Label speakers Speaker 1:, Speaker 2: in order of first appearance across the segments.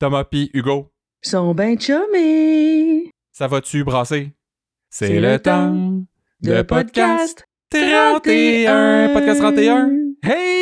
Speaker 1: Thomas P. Hugo.
Speaker 2: Sont ben chummés.
Speaker 1: Ça va-tu brasser?
Speaker 2: C'est le temps
Speaker 1: de podcast 31. Podcast 31. Hey!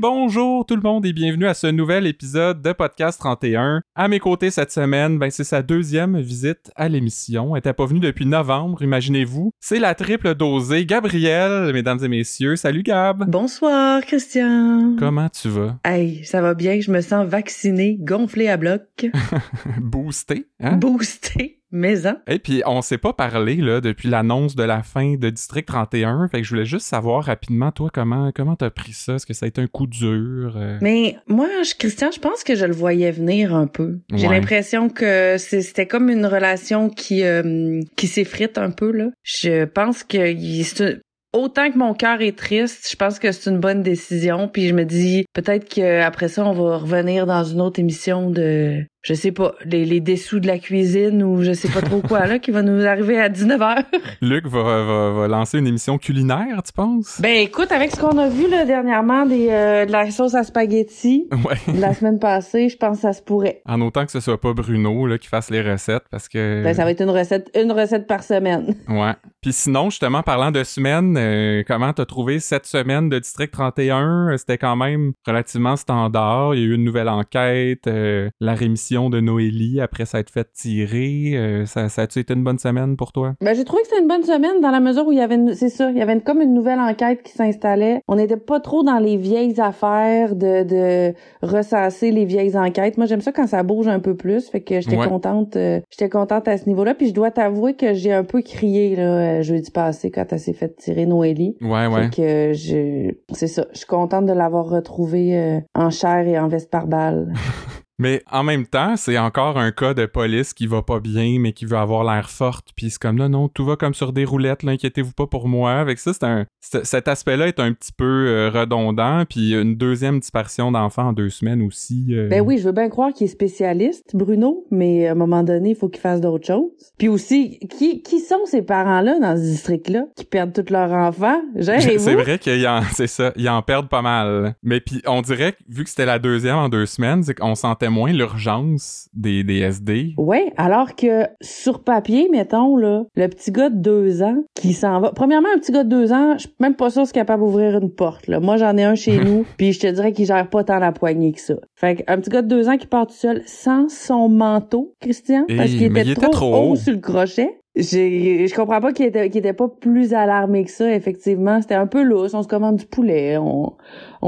Speaker 1: Bonjour tout le monde et bienvenue à ce nouvel épisode de Podcast 31. À mes côtés cette semaine, ben c'est sa deuxième visite à l'émission. Elle était pas venue depuis novembre, imaginez-vous. C'est la triple dosée. Gabrielle, mesdames et messieurs. Salut Gab.
Speaker 2: Bonsoir, Christian.
Speaker 1: Comment tu vas?
Speaker 2: Hey, ça va bien, je me sens vacciné, gonflé à bloc,
Speaker 1: Boosté, hein?
Speaker 2: boosté, maison.
Speaker 1: Et puis, on s'est pas parlé là, depuis l'annonce de la fin de District 31. Fait que je voulais juste savoir rapidement, toi, comment comment t'as pris ça? Est-ce que ça a été un coup dur? euh?
Speaker 2: Mais moi, je- Christian, je pense que je le voyais venir un peu. J'ai
Speaker 1: Ouais.
Speaker 2: l'impression que c'était comme une relation qui euh, qui s'effrite un peu là. Je pense que Autant que mon cœur est triste, je pense que c'est une bonne décision. Puis je me dis peut-être qu'après ça, on va revenir dans une autre émission de, je sais pas, les, les dessous de la cuisine ou je sais pas trop quoi là, qui va nous arriver à 19h.
Speaker 1: Luc va, va, va lancer une émission culinaire, tu penses?
Speaker 2: Ben écoute, avec ce qu'on a vu là dernièrement des euh, de la sauce à spaghetti
Speaker 1: Ouais.
Speaker 2: de la semaine passée, je pense que ça se pourrait.
Speaker 1: En autant que ce soit pas Bruno là, qui fasse les recettes, parce que...
Speaker 2: Ben ça va être une recette une recette par semaine.
Speaker 1: Ouais. Puis sinon, justement, parlant de semaine, euh, comment t'as trouvé cette semaine de District 31? C'était quand même relativement standard. Il y a eu une nouvelle enquête, euh, la rémission de Noélie après s'être fait tirer. Euh, ça, ça a-tu été une bonne semaine pour toi?
Speaker 2: Ben j'ai trouvé que c'était une bonne semaine dans la mesure où il y avait une- c'est ça, il y avait une- comme une nouvelle enquête qui s'installait. On n'était pas trop dans les vieilles affaires de de ressasser les vieilles enquêtes. Moi j'aime ça quand ça bouge un peu plus, fait que j'étais
Speaker 1: Ouais.
Speaker 2: contente euh, j'étais contente à ce niveau-là puis je dois t'avouer que j'ai un peu crié là euh, jeudi passé quand elle s'est fait tirer Noélie.
Speaker 1: Ouais, ouais.
Speaker 2: Fait que je c'est ça, je suis contente de l'avoir retrouvée euh, en chair et en veste par balle.
Speaker 1: Mais en même temps, c'est encore un cas de police qui va pas bien, mais qui veut avoir l'air forte. Puis c'est comme, non, non, tout va comme sur des roulettes, là, inquiétez-vous pas pour moi. Avec ça, c'est un, cet aspect-là est un petit peu euh, redondant. Puis une deuxième disparition d'enfants en deux semaines aussi. euh,
Speaker 2: Ben oui, je veux bien croire qu'il est spécialiste, Bruno, mais à un moment donné, il faut qu'il fasse d'autres choses. Puis aussi, qui, qui sont ces parents-là dans ce district-là qui perdent tous leurs enfants?
Speaker 1: C'est vrai qu'ils en, c'est ça, ils en perdent pas mal. Mais puis on dirait que vu que c'était la deuxième en deux semaines, c'est qu'on sentait moins l'urgence des, des SD.
Speaker 2: Ouais, alors que sur papier, mettons, là, le petit gars de deux ans qui s'en va. Premièrement, un petit gars de deux ans, je suis même pas sûr qu'il est capable d'ouvrir une porte. Là. Moi, j'en ai un chez nous, puis je te dirais qu'il gère pas tant la poignée que ça. Fait qu'un petit gars de deux ans qui part tout seul sans son manteau, Christian, parce
Speaker 1: Hey,
Speaker 2: qu'il était, trop,
Speaker 1: trop
Speaker 2: haut
Speaker 1: haut.
Speaker 2: sur le crochet. Je comprends pas qu'il était, pas plus alarmé que ça, effectivement. C'était un peu lousse. On se commande du poulet, on,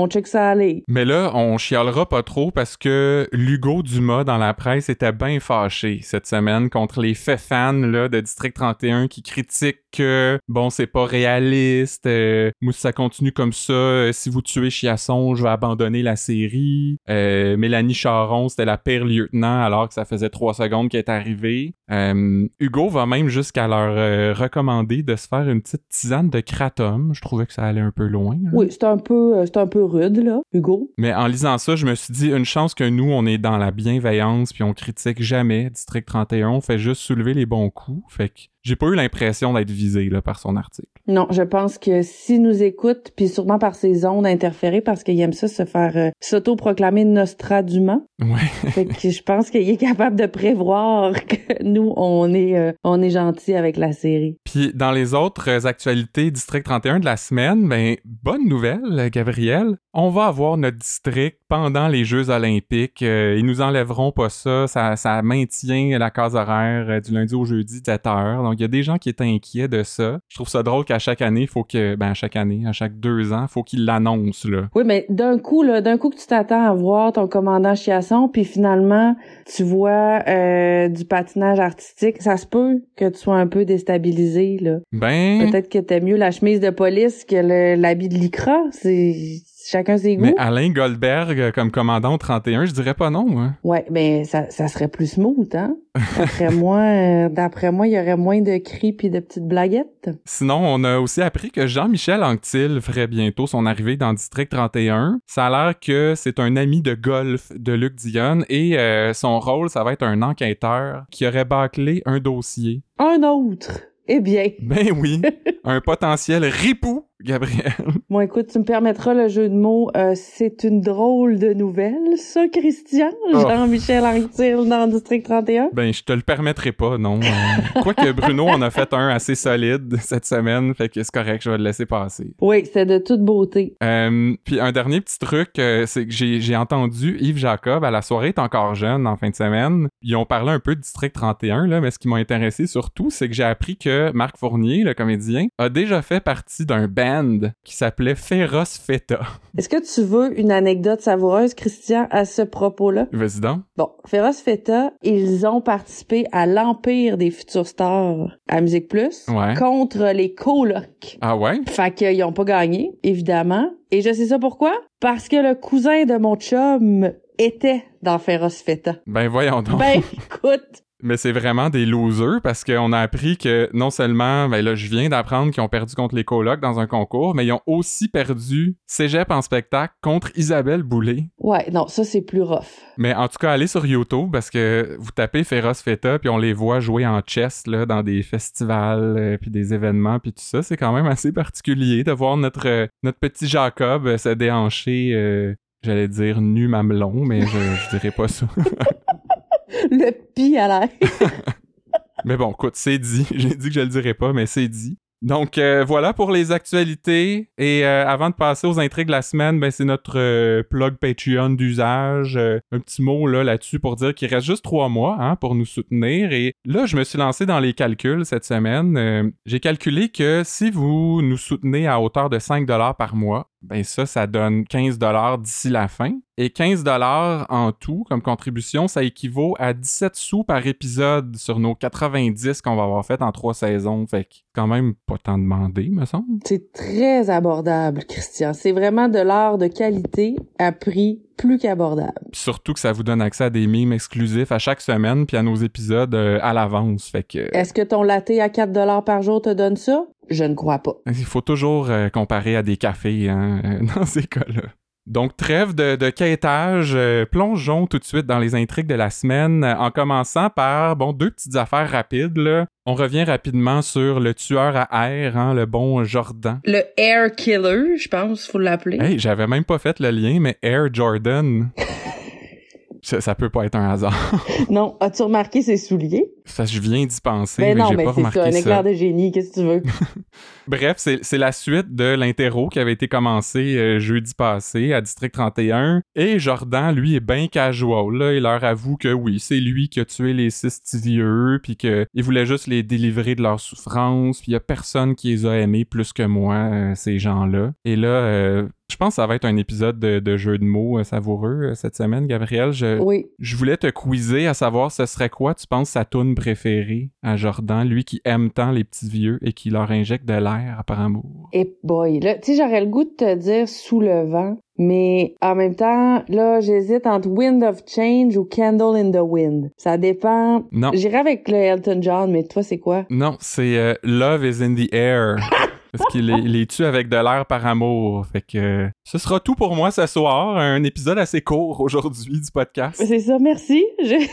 Speaker 2: check ça aller.
Speaker 1: Mais là, on chialera pas trop parce que Lugo Dumas dans la presse était bien fâché cette semaine contre les faits fans là, de District 31 qui critiquent que bon, c'est pas réaliste. Euh, si ça continue comme ça, euh, si vous tuez Chiasson, je vais abandonner la série. Euh, Mélanie Charon, c'était la pire lieutenant alors que ça faisait trois secondes qu'elle est arrivée. Euh, Hugo va même jusqu'à leur euh, recommander de se faire une petite tisane de kratom. Je trouvais que ça allait un peu loin. là.
Speaker 2: Oui, c'est un peu, euh, un peu rude, là, Hugo.
Speaker 1: Mais en lisant ça, je me suis dit, une chance que nous, on est dans la bienveillance, puis on critique jamais District 31, on fait juste soulever les bons coups. Fait que j'ai pas eu l'impression d'être visé là, par son article.
Speaker 2: Non, je pense que s'il nous écoute, puis sûrement par ses ondes interférées, parce qu'il aime ça se faire euh, s'auto-proclamer Nostradument.
Speaker 1: Ouais.
Speaker 2: fait que je pense qu'il est capable de prévoir que nous, on est, euh, on est gentil avec la série.
Speaker 1: Puis dans les autres euh, actualités District 31 de la semaine, ben bonne nouvelle, Gabriel. On va avoir notre district pendant les Jeux olympiques. Euh, ils nous enlèveront pas ça. Ça, ça maintient la case horaire euh, du lundi au jeudi, 7 heures. Donc il y a des gens qui étaient inquiets de ça. Je trouve ça drôle qu'à chaque année, il faut que, ben à chaque année, à chaque deux ans, faut qu'ils l'annoncent là.
Speaker 2: Oui, mais d'un coup, là, d'un coup que tu t'attends à voir ton commandant Chiasson, puis finalement, tu vois euh, du patinage artistique, ça se peut que tu sois un peu déstabilisé, là.
Speaker 1: Ben,
Speaker 2: Peut-être que t'aimes mieux la chemise de police que l'habit de lycra. C'est chacun ses goûts.
Speaker 1: mais Alain Goldberg euh, comme commandant au 31, je dirais pas non. Moi.
Speaker 2: Ouais, ben ça, ça serait plus smooth, hein. D'après moi, euh, d'après moi, il y aurait moins de cris puis de petites blaguettes.
Speaker 1: Sinon, on a aussi appris que Jean-Michel Anctil ferait bientôt son arrivée dans District 31. Ça a l'air que c'est un ami de golf de Luc Dionne et euh, son rôle, ça va être un enquêteur qui aurait bâclé un dossier.
Speaker 2: Un autre. Eh bien.
Speaker 1: Ben oui, un potentiel ripou Gabriel?
Speaker 2: Bon, écoute, tu me permettras le jeu de mots. Euh, c'est une drôle de nouvelle, ça, Christian?
Speaker 1: Oh.
Speaker 2: Jean-Michel Anctil dans District 31?
Speaker 1: Ben, je te le permettrai pas, non. Euh, Quoique Bruno en a fait un assez solide cette semaine, fait que c'est correct, je vais le laisser passer.
Speaker 2: Oui, c'est de toute beauté.
Speaker 1: Euh, puis un dernier petit truc, euh, c'est que j'ai j'ai entendu Yves Jacob à la soirée est encore jeune en fin de semaine. Ils ont parlé un peu de District 31, là, mais ce qui m'a intéressé surtout, c'est que j'ai appris que Marc Fournier, le comédien, a déjà fait partie d'un band qui s'appelait Féroce Feta.
Speaker 2: Est-ce que tu veux une anecdote savoureuse, Christian, à ce propos-là?
Speaker 1: Vas-y donc.
Speaker 2: Bon, Féroce Feta, ils ont participé à l'Empire des futurs stars à Musique Plus
Speaker 1: Ouais.
Speaker 2: contre les colocs.
Speaker 1: Ah ouais?
Speaker 2: Fait qu'ils ont pas gagné, évidemment. Et je sais ça pourquoi? Parce que le cousin de mon chum était dans Féroce Feta.
Speaker 1: Ben voyons donc.
Speaker 2: Ben, écoute,
Speaker 1: Mais c'est vraiment des losers parce qu'on a appris que non seulement, ben là, je viens d'apprendre qu'ils ont perdu contre les colocs dans un concours, mais ils ont aussi perdu Cégep en spectacle contre Isabelle Boulay.
Speaker 2: ouais, non, ça c'est plus rough.
Speaker 1: Mais en tout cas, allez sur YouTube parce que vous tapez Féroce Feta puis on les voit jouer en chess là, dans des festivals euh, puis des événements puis tout ça. C'est quand même assez particulier de voir notre, euh, notre petit Jacob euh, se déhancher, j'allais dire nu mamelon, mais je, je dirais pas ça.
Speaker 2: Le pis à l'air.
Speaker 1: Mais bon, écoute, c'est dit. J'ai dit que je le dirais pas, mais c'est dit. Donc euh, voilà pour les actualités. Et euh, avant de passer aux intrigues de la semaine, ben c'est notre euh, plug Patreon d'usage. Un petit mot là là-dessus pour dire qu'il reste juste trois mois hein, pour nous soutenir. Et là, je me suis lancé dans les calculs cette semaine. J'ai calculé que si vous nous soutenez à hauteur de 5 dollars par mois, ben ça, ça donne 15 dollars d'ici la fin. Et 15 dollars en tout comme contribution, ça équivaut à 17 sous par épisode sur nos 90 qu'on va avoir fait en trois saisons. Fait que quand même pas tant demandé, me semble.
Speaker 2: C'est très abordable, Christian. C'est vraiment de l'art de qualité à prix plus qu'abordable.
Speaker 1: Surtout que ça vous donne accès à des mimes exclusifs à chaque semaine puis à nos épisodes euh, à l'avance. Fait que
Speaker 2: Est-ce que ton latte à 4 dollars par jour te donne ça? Je ne crois pas.
Speaker 1: il faut toujours euh, comparer à des cafés hein, euh, dans ces cas-là. Donc, trêve de, de quêtage, euh, plongeons tout de suite dans les intrigues de la semaine, euh, en commençant par, bon, deux petites affaires rapides, là. On revient rapidement sur le tueur à air, hein, le bon Jordan.
Speaker 2: Le Air Killer, je pense, faut l'appeler.
Speaker 1: Hey, j'avais même pas fait le lien, mais Air Jordan. ça, ça peut pas être un hasard.
Speaker 2: Non, as-tu remarqué ses souliers?
Speaker 1: Ça, je viens d'y penser,
Speaker 2: Ben
Speaker 1: mais
Speaker 2: non,
Speaker 1: j'ai
Speaker 2: mais
Speaker 1: pas
Speaker 2: c'est
Speaker 1: remarqué
Speaker 2: ça, un
Speaker 1: ça.
Speaker 2: éclair de génie, qu'est-ce que tu veux?
Speaker 1: Bref, c'est c'est la suite de l'interro qui avait été commencé euh, jeudi passé à District 31. Et Jordan, lui, est bien casual. Là. Il leur avoue que oui, c'est lui qui a tué les six petits vieux, puis qu'il voulait juste les délivrer de leur souffrance, puis il y a personne qui les a aimés plus que moi, euh, ces gens-là. Et là, euh, je pense que ça va être un épisode de, de jeu de mots euh, savoureux euh, cette semaine, Gabriel. Je,
Speaker 2: Oui.
Speaker 1: je voulais te quizer à savoir ce serait quoi, tu penses, sa toune préférée à Jordan, lui qui aime tant les petits vieux et qui leur injecte de l'air par amour?
Speaker 2: Et boy, là, tu sais, j'aurais le goût de te dire sous le vent, mais en même temps, là, j'hésite entre Wind of Change ou Candle in the Wind. Ça dépend.
Speaker 1: Non,
Speaker 2: J'irais avec le Elton John, mais toi, c'est quoi?
Speaker 1: non, c'est euh, Love is in the air. Parce qu'il les, les tue avec de l'air par amour. Fait que ce sera tout pour moi ce soir. Un épisode assez court aujourd'hui du podcast.
Speaker 2: C'est ça, merci. Je-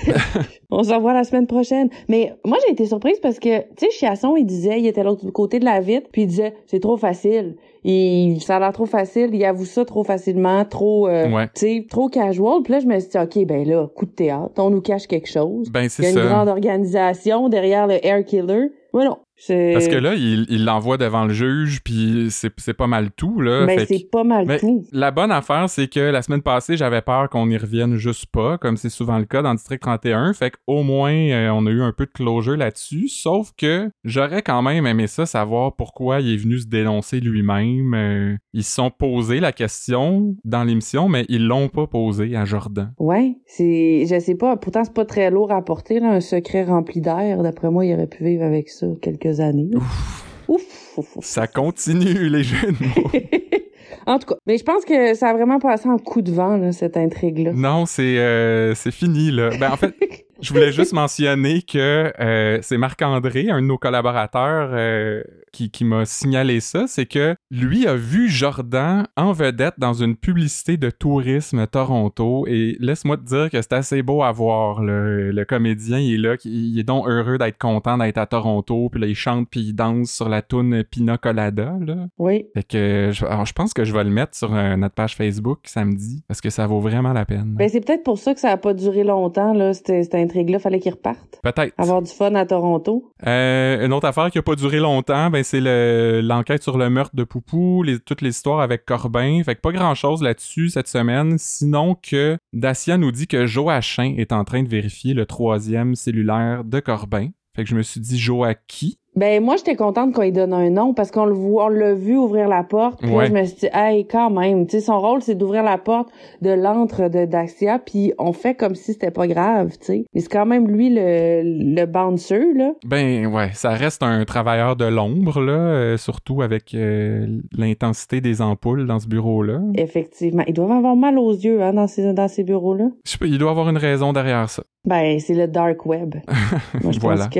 Speaker 2: On se revoit la semaine prochaine. Mais moi, j'ai été surprise parce que, tu sais, Chiasson, il disait, il était l'autre côté de la vitre, puis il disait, c'est trop facile. Il, ça a l'air trop facile, il avoue ça trop facilement, trop, euh,
Speaker 1: Ouais.
Speaker 2: tu sais, trop casual. Puis là, je me suis dit, OK, ben là, coup de théâtre, on nous cache quelque chose.
Speaker 1: Ben
Speaker 2: Il y
Speaker 1: c'est
Speaker 2: a une
Speaker 1: ça.
Speaker 2: grande organisation derrière le Air Killer. Mais non, c'est...
Speaker 1: Parce que là, il l'envoie devant le juge, puis c'est pas mal tout, là.
Speaker 2: Ben,
Speaker 1: que-
Speaker 2: c'est pas mal
Speaker 1: Mais
Speaker 2: tout.
Speaker 1: la bonne affaire, c'est que la semaine passée, j'avais peur qu'on y revienne juste pas, comme c'est souvent le cas dans District 31. Fait qu'au moins, euh, on a eu un peu de closure là-dessus. Sauf que j'aurais quand même aimé ça, savoir pourquoi il est venu se dénoncer lui-même. Euh, ils se sont posé la question dans l'émission, mais ils l'ont pas posé à Jordan.
Speaker 2: Ouais, c'est, je sais pas, pourtant c'est pas très lourd à porter, là, un secret rempli d'air. D'après moi, il aurait pu vivre avec ça quelques années. Ouf, ouf, ouf.
Speaker 1: Ça continue, les mots.
Speaker 2: en tout cas, mais je pense que ça a vraiment passé en coup de vent, là, cette intrigue-là.
Speaker 1: Non, c'est euh, c'est fini, là. Ben, en fait, je voulais juste mentionner que euh, c'est Marc-André, un de nos collaborateurs, euh, qui, qui m'a signalé ça, c'est que lui a vu Jordan en vedette dans une publicité de tourisme Toronto. Et laisse-moi te dire que c'est assez beau à voir. Le, le comédien, il est là, il est donc heureux d'être content d'être à Toronto. Puis là, il chante puis il danse sur la toune Pina Colada. Là.
Speaker 2: Oui.
Speaker 1: Fait que je, alors, je pense que je vais le mettre sur euh, notre page Facebook samedi parce que ça vaut vraiment la peine.
Speaker 2: Ben, c'est peut-être pour ça que ça a pas duré longtemps, là, cette, cette intrigue-là. Fallait qu'il reparte.
Speaker 1: Peut-être.
Speaker 2: Avoir du fun à Toronto.
Speaker 1: Euh, une autre affaire qui a pas duré longtemps, ben c'est le- l'enquête sur le meurtre de Poupou, toutes les histoires avec Corbin. Fait que pas grand-chose là-dessus cette semaine, sinon que Dacia nous dit que Joachim est en train de vérifier le troisième cellulaire de Corbin. Fait que je me suis dit Joachim.
Speaker 2: Ben moi j'étais contente qu'on lui donne un nom parce qu'on le voit, on l'a vu ouvrir la porte. Puis là, je me suis dit hey quand même, tu sais son rôle c'est d'ouvrir la porte de l'antre de Daxia puis on fait comme si c'était pas grave, tu sais. Mais c'est quand même lui le le bouncer là.
Speaker 1: Ben ouais, ça reste un travailleur de l'ombre, là, euh, surtout avec euh, l'intensité des ampoules dans ce bureau-là.
Speaker 2: Effectivement, ils doivent avoir mal aux yeux hein dans ces dans ces bureaux là.
Speaker 1: Je sais pas, il doit avoir une raison derrière ça.
Speaker 2: Ben c'est le dark web. Moi je
Speaker 1: Voilà.
Speaker 2: que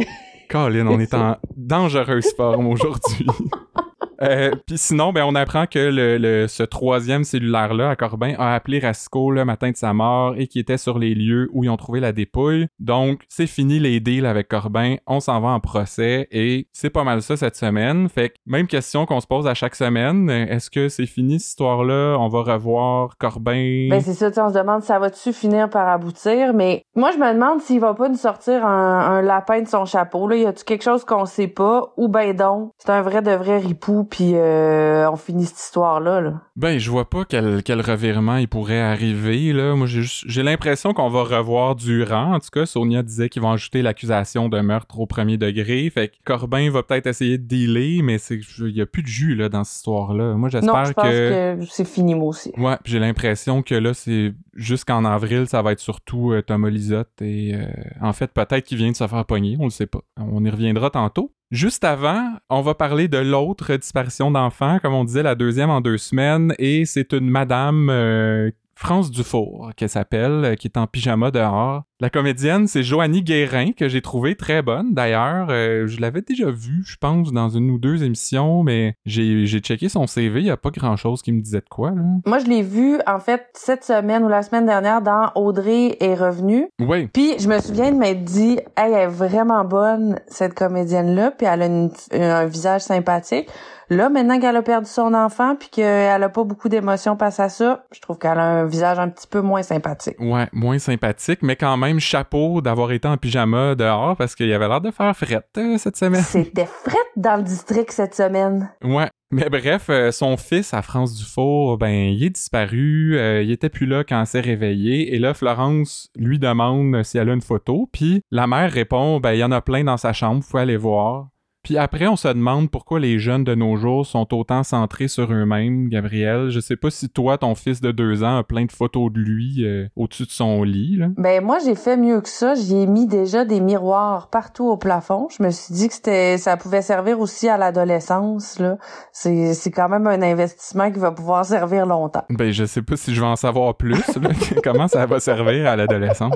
Speaker 1: Colin, on est en dangereuse forme aujourd'hui. Euh, Puis sinon, ben, on apprend que le, le- ce troisième cellulaire-là à Corbin a appelé Rasco le matin de sa mort et qui était sur les lieux où ils ont trouvé la dépouille. Donc, c'est fini les deals avec Corbin. On s'en va en procès et c'est pas mal ça cette semaine. Fait que même question qu'on se pose à chaque semaine. Est-ce que c'est fini cette histoire-là? On va revoir Corbin.
Speaker 2: Ben c'est ça, on se demande ça va-tu finir par aboutir, mais moi je me demande s'il va pas nous sortir un, un lapin de son chapeau. Là, y a-tu quelque chose qu'on sait pas? Ou ben donc c'est un vrai de vrai ripou puis euh, on finit cette histoire là.
Speaker 1: Ben, je vois pas quel, quel revirement il pourrait arriver, là. Moi, j'ai l'impression qu'on va revoir Durand. En tout cas, Sonia disait qu'ils vont ajouter l'accusation de meurtre au premier degré. Fait que Corbin va peut-être essayer de dealer, mais c'est, il y a plus de jus, là, dans cette histoire-là. Moi,
Speaker 2: Non,
Speaker 1: j'espère
Speaker 2: je pense
Speaker 1: que...
Speaker 2: que, c'est fini moi aussi.
Speaker 1: Ouais, puis j'ai l'impression que là, c'est jusqu'en avril, ça va être surtout euh, Thomas Lisotte et euh, en fait, peut-être qu'il vient de se faire pogner, on le sait pas. On y reviendra tantôt. Juste avant, on va parler de l'autre disparition d'enfants, comme on disait, la deuxième en deux semaines, et c'est une madame euh, France Dufour, qu'elle s'appelle, euh, qui est en pyjama dehors. La comédienne, c'est Joanie Guérin, que j'ai trouvée très bonne. D'ailleurs, euh, je l'avais déjà vue, je pense, dans une ou deux émissions, mais j'ai checké son CV, il y a pas grand-chose qui me disait de quoi, là.
Speaker 2: Moi je l'ai vu en fait cette semaine ou la semaine dernière dans Audrey est revenue.
Speaker 1: Oui,
Speaker 2: Puis je me souviens de m'être dit, hey, elle est vraiment bonne cette comédienne là, puis elle a une- un visage sympathique. Là, maintenant qu'elle a perdu son enfant, puis qu'elle a pas beaucoup d'émotions face à ça, je trouve qu'elle a un visage un petit peu moins sympathique.
Speaker 1: Ouais, moins sympathique, mais quand même chapeau d'avoir été en pyjama dehors parce qu'il avait l'air de faire frette euh, cette semaine.
Speaker 2: C'était frette dans le district cette semaine.
Speaker 1: Ouais. Mais bref, euh, son fils à France Dufour, ben, il est disparu, euh, il était plus là quand elle s'est réveillée, et là, Florence lui demande si elle a une photo, puis la mère répond, ben, il y en a plein dans sa chambre, faut aller voir. Puis après, on se demande pourquoi les jeunes de nos jours sont autant centrés sur eux-mêmes, Gabriel. Je sais pas si toi, ton fils de deux ans, a plein de photos de lui euh, au-dessus de son lit, là.
Speaker 2: Ben moi j'ai fait mieux que ça, j'y ai mis déjà des miroirs partout au plafond. Je me suis dit que c'était ça pouvait servir aussi à l'adolescence là. C'est c'est quand même un investissement qui va pouvoir servir longtemps.
Speaker 1: Ben, je sais pas si je vais en savoir plus, là, comment ça va servir à l'adolescence.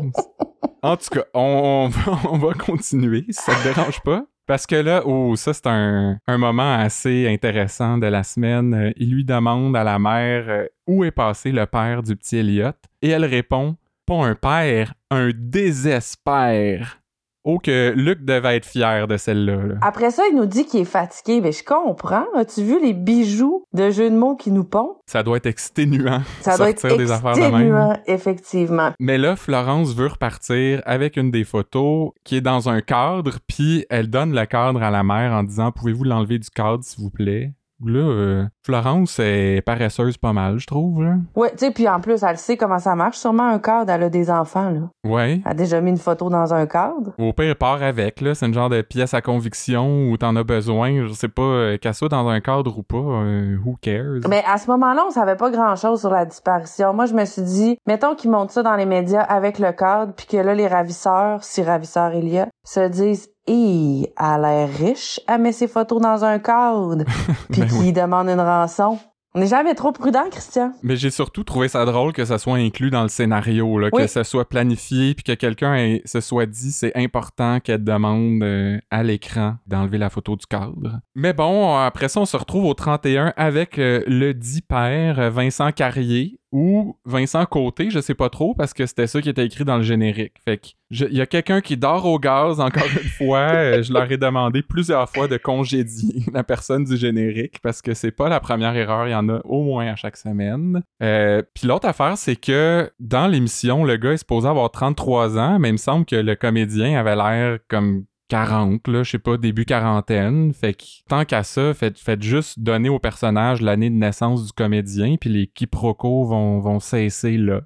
Speaker 1: En tout cas, on, on va, on va continuer, si ça te dérange pas. Parce que là, oh, ça, c'est un, moment assez intéressant de la semaine. Euh, il lui demande à la mère euh, où est passé le père du petit Elliot? Et elle répond Pas un père, un désespère. Oh, que Luc devait être fier de celle-là. là.
Speaker 2: Après ça, il nous dit qu'il est fatigué. Ben je comprends. As-tu vu les bijoux de jeux de mots qui nous pondent?
Speaker 1: Ça doit être exténuant.
Speaker 2: Ça doit être
Speaker 1: des affaires de même.
Speaker 2: exténuant, effectivement.
Speaker 1: Mais là, Florence veut repartir avec une des photos qui est dans un cadre, puis elle donne le cadre à la mère en disant Pouvez-vous l'enlever du cadre, s'il vous plaît Là, euh, Florence est paresseuse pas mal, je trouve. Là.
Speaker 2: Ouais, tu sais, puis en plus, elle sait comment ça marche. Sûrement un cadre, elle a des enfants, là.
Speaker 1: Ouais.
Speaker 2: Elle a déjà mis une photo dans un cadre.
Speaker 1: Au pire, part avec, là. C'est une genre de pièce à conviction où t'en as besoin. Je sais pas, euh, qu'elle soit dans un cadre ou pas. euh, who cares?
Speaker 2: Mais à ce moment-là, on savait pas grand-chose sur la disparition. Moi, je me suis dit, mettons qu'ils montent ça dans les médias avec le cadre, puis que là, les ravisseurs, si ravisseurs il y a, se disent Elle a l'air riche, elle met ses photos dans un cadre, puis
Speaker 1: Ben
Speaker 2: qu'ils demandent une rançon. On n'est jamais trop prudent, Christian.
Speaker 1: Mais j'ai surtout trouvé ça drôle que ça soit inclus dans le scénario, là, que ça soit planifié, puis que quelqu'un se soit dit c'est important qu'elle demande euh, à l'écran d'enlever la photo du cadre. Mais bon, après ça, on se retrouve au 31 avec euh, le dit père Vincent Carrier, ou Vincent Côté, je sais pas trop, parce que c'était ça qui était écrit dans le générique. Fait que il y a quelqu'un qui dort au gaz, encore une fois. Euh, je leur ai demandé plusieurs fois de congédier la personne du générique, parce que c'est pas la première erreur, il y en a au moins à chaque semaine. Euh, Puis l'autre affaire, c'est que dans l'émission, le gars est supposé avoir 33 ans, mais il me semble que le comédien avait l'air comme 40, là, je sais pas, début quarantaine. Fait que tant qu'à ça, faites, juste donner au personnage l'année de naissance du comédien, puis les quiproquos vont, vont cesser là.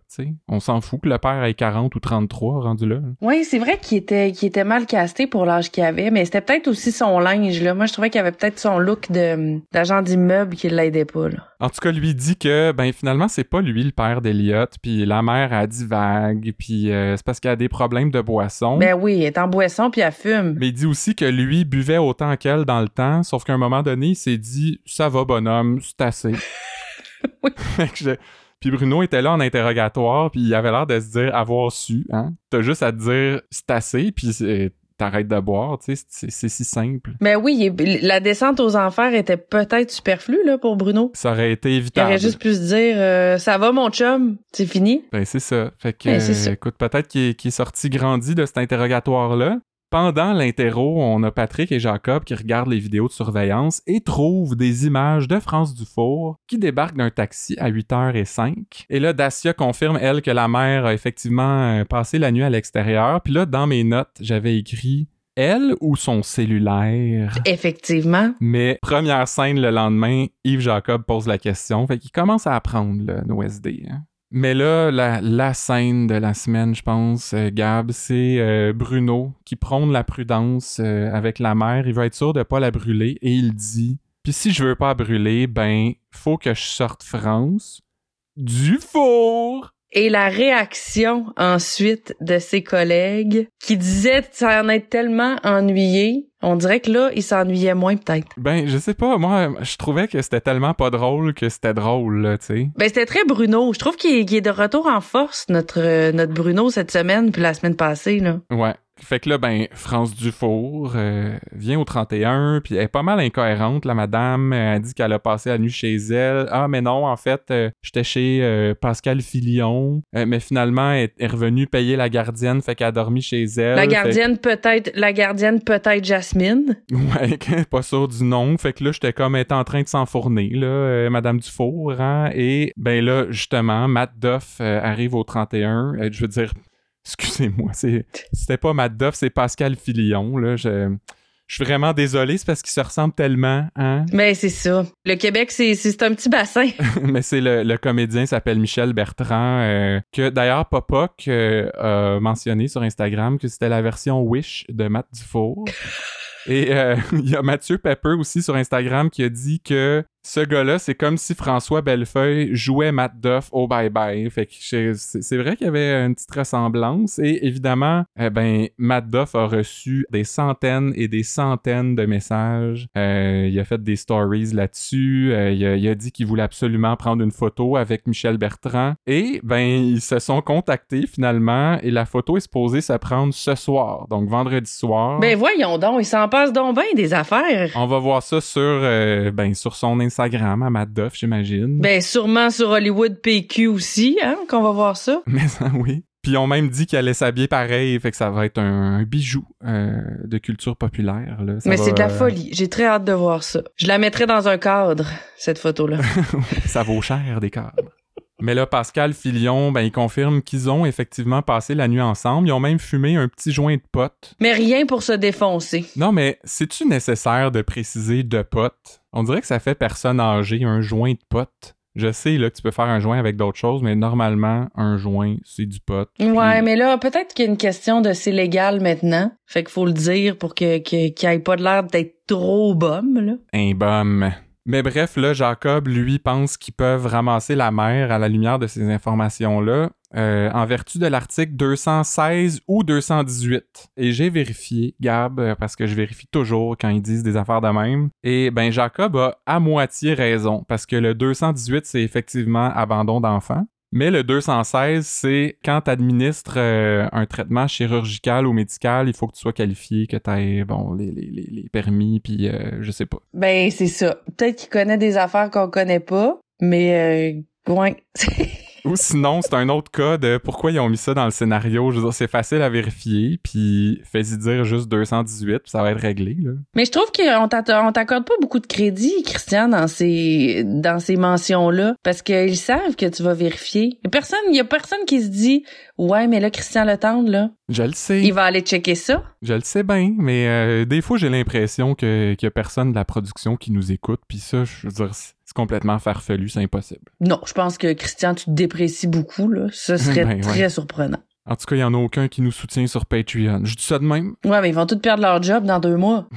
Speaker 1: On s'en fout que le père ait 40 ou 33 rendu là.
Speaker 2: Oui, c'est vrai qu'il était, était mal casté pour l'âge qu'il avait, mais c'était peut-être aussi son linge. Là. Moi, je trouvais qu'il avait peut-être son look d'agent d'immeuble qui l'aidait pas. Là.
Speaker 1: En tout cas, lui dit que ben finalement c'est pas lui le père d'Eliott, puis la mère a dit vague, puis euh, c'est parce qu'elle a des problèmes de boisson.
Speaker 2: Ben oui, elle est en boisson puis elle fume.
Speaker 1: Mais il dit aussi que lui buvait autant qu'elle dans le temps, sauf qu'à un moment donné, il s'est dit ça va bonhomme, c'est assez. oui. Puis Bruno était là en interrogatoire, puis il avait l'air de se dire avoir su, hein. T'as juste à te dire c'est assez, puis t'arrêtes de boire, tu sais, c'est si simple.
Speaker 2: Mais oui, la descente aux enfers était peut-être superflue là pour Bruno.
Speaker 1: Ça aurait été évitable.
Speaker 2: Il aurait juste pu se dire euh, ça va mon chum, c'est fini.
Speaker 1: Ben c'est ça. Fait que ben, écoute, peut-être qu'il est, est, sorti grandi de cet interrogatoire là. Pendant l'interro, on a Patrick et Jacob qui regardent les vidéos de surveillance et trouvent des images de France Dufour qui débarque d'un taxi à 8h05. Et là, Dacia confirme, elle, que la mère a effectivement euh, passé la nuit à l'extérieur. Puis là, dans mes notes, j'avais écrit elle ou son cellulaire.
Speaker 2: Effectivement.
Speaker 1: Mais première scène le lendemain, Yves Jacob pose la question. Fait qu'il commence à apprendre le OSD. Hein. Mais là, la, scène de la semaine, je pense, euh, Gab, c'est euh, Bruno qui prône la prudence euh, avec la mère. Il veut être sûr de pas la brûler et il dit Puis si je veux pas brûler, ben, faut que je sorte France du four.
Speaker 2: Et la réaction ensuite de ses collègues qui disaient ça en être tellement ennuyé on dirait que là, il s'ennuyait moins peut-être.
Speaker 1: Ben, je sais pas. Moi, je trouvais que c'était tellement pas drôle que c'était drôle, là, tu sais.
Speaker 2: Ben, c'était très Bruno. Je trouve qu'il est, de retour en force, notre, notre Bruno, cette semaine, puis la semaine passée, là.
Speaker 1: Ouais. Fait que là, ben, France Dufour euh, vient au 31, puis elle est pas mal incohérente, la madame. Elle dit qu'elle a passé la nuit chez elle. Ah, mais non, en fait, euh, j'étais chez euh, Pascal Filion, mais finalement, elle est revenue payer la gardienne, fait qu'elle a dormi chez elle.
Speaker 2: La gardienne peut-être, la gardienne peut-être Jasmine.
Speaker 1: Ouais, pas sûr du nom. Fait que là, j'étais comme être en train de s'enfourner, là, Madame Dufour, hein, Et, ben là, justement, Matt Duff arrive au 31. je veux dire, Excusez-moi, c'était pas Matt Duff, c'est Pascal Filion. Là. Je, suis vraiment désolé, c'est parce qu'ils se ressemblent tellement. Hein?
Speaker 2: Mais c'est ça. Le Québec, c'est, un petit bassin.
Speaker 1: Mais c'est le, le comédien s'appelle Michel Bertrand, euh, que d'ailleurs Popoc euh, a mentionné sur Instagram que c'était la version Wish de Matt Dufour. Et euh, il y a Mathieu Pepper aussi sur Instagram qui a dit que ce gars-là, c'est comme si François Bellefeuille jouait Matt Duff au bye-bye. Fait que c'est vrai qu'il y avait une petite ressemblance. Et évidemment, eh ben, Matt Duff a reçu des centaines et des centaines de messages. Euh, il a fait des stories là-dessus. Euh, il, a, dit qu'il voulait absolument prendre une photo avec Michel Bertrand. Et ben, ils se sont contactés finalement. Et la photo est supposée se prendre ce soir, donc vendredi soir.
Speaker 2: Ben voyons donc, il s'en passe donc bien des affaires.
Speaker 1: On va voir ça sur, euh, ben, sur son Instagram Instagram à Matt Duff, j'imagine.
Speaker 2: Ben, sûrement sur Hollywood PQ aussi, hein, qu'on va voir ça.
Speaker 1: Mais ça, oui. Puis ils ont même dit qu'elle allait s'habiller pareil, fait que ça va être un, bijou euh, de culture populaire. Là.
Speaker 2: Mais c'est de la folie. J'ai très hâte de voir ça. Je la mettrai dans un cadre, cette photo-là.
Speaker 1: ça vaut cher, des cadres. Mais là, Pascal Filion, ben, il confirme qu'ils ont effectivement passé la nuit ensemble. Ils ont même fumé un petit joint de pote.
Speaker 2: Mais rien pour se défoncer.
Speaker 1: Non, mais c'est-tu nécessaire de préciser de pote? On dirait que ça fait personne âgée, un joint de pote. Je sais là, que tu peux faire un joint avec d'autres choses, mais normalement, un joint, c'est du pot.
Speaker 2: Ouais, mais là, peut-être qu'il y a une question de c'est légal maintenant. Fait qu'il faut le dire pour que qu'il n'y ait pas de l'air d'être trop bum, là.
Speaker 1: Un bum. Mais bref, là, Jacob, lui, pense qu'ils peuvent ramasser la mère à la lumière de ces informations-là. euh, en vertu de l'article 216 ou 218. Et j'ai vérifié, Gab, euh, parce que je vérifie toujours quand ils disent des affaires de même. Et ben Jacob a à moitié raison, parce que le 218, c'est effectivement abandon d'enfant. Mais le 216, c'est quand tu administres euh, un traitement chirurgical ou médical, il faut que tu sois qualifié, que tu bon, les permis, puis euh, je sais pas.
Speaker 2: Ben, c'est ça. Peut-être qu'il connaît des affaires qu'on connaît pas, mais euh, ouais.
Speaker 1: Ou sinon, c'est un autre cas de pourquoi ils ont mis ça dans le scénario. Je veux dire, c'est facile à vérifier, puis fais-y dire juste 218, puis ça va être réglé. Là.
Speaker 2: Mais je trouve qu'on t'accorde pas beaucoup de crédit, Christian, dans ces dans ces mentions-là, parce qu'ils savent que tu vas vérifier. Il personne, y a personne qui se dit Ouais, mais là, Christian Le Tendre, là.
Speaker 1: Je le sais.
Speaker 2: Il va aller checker ça.
Speaker 1: Je le sais bien, mais euh, des fois, j'ai l'impression qu'il y a personne de la production qui nous écoute, puis ça, je veux dire, complètement farfelu, c'est impossible.
Speaker 2: Non, je pense que Christian, tu te déprécies beaucoup, là. Ce serait
Speaker 1: Ben,
Speaker 2: très
Speaker 1: ouais.
Speaker 2: surprenant.
Speaker 1: En tout cas, il y en a aucun qui nous soutient sur Patreon. Je dis ça de même.
Speaker 2: Ouais, mais ils vont tous perdre leur job dans deux mois.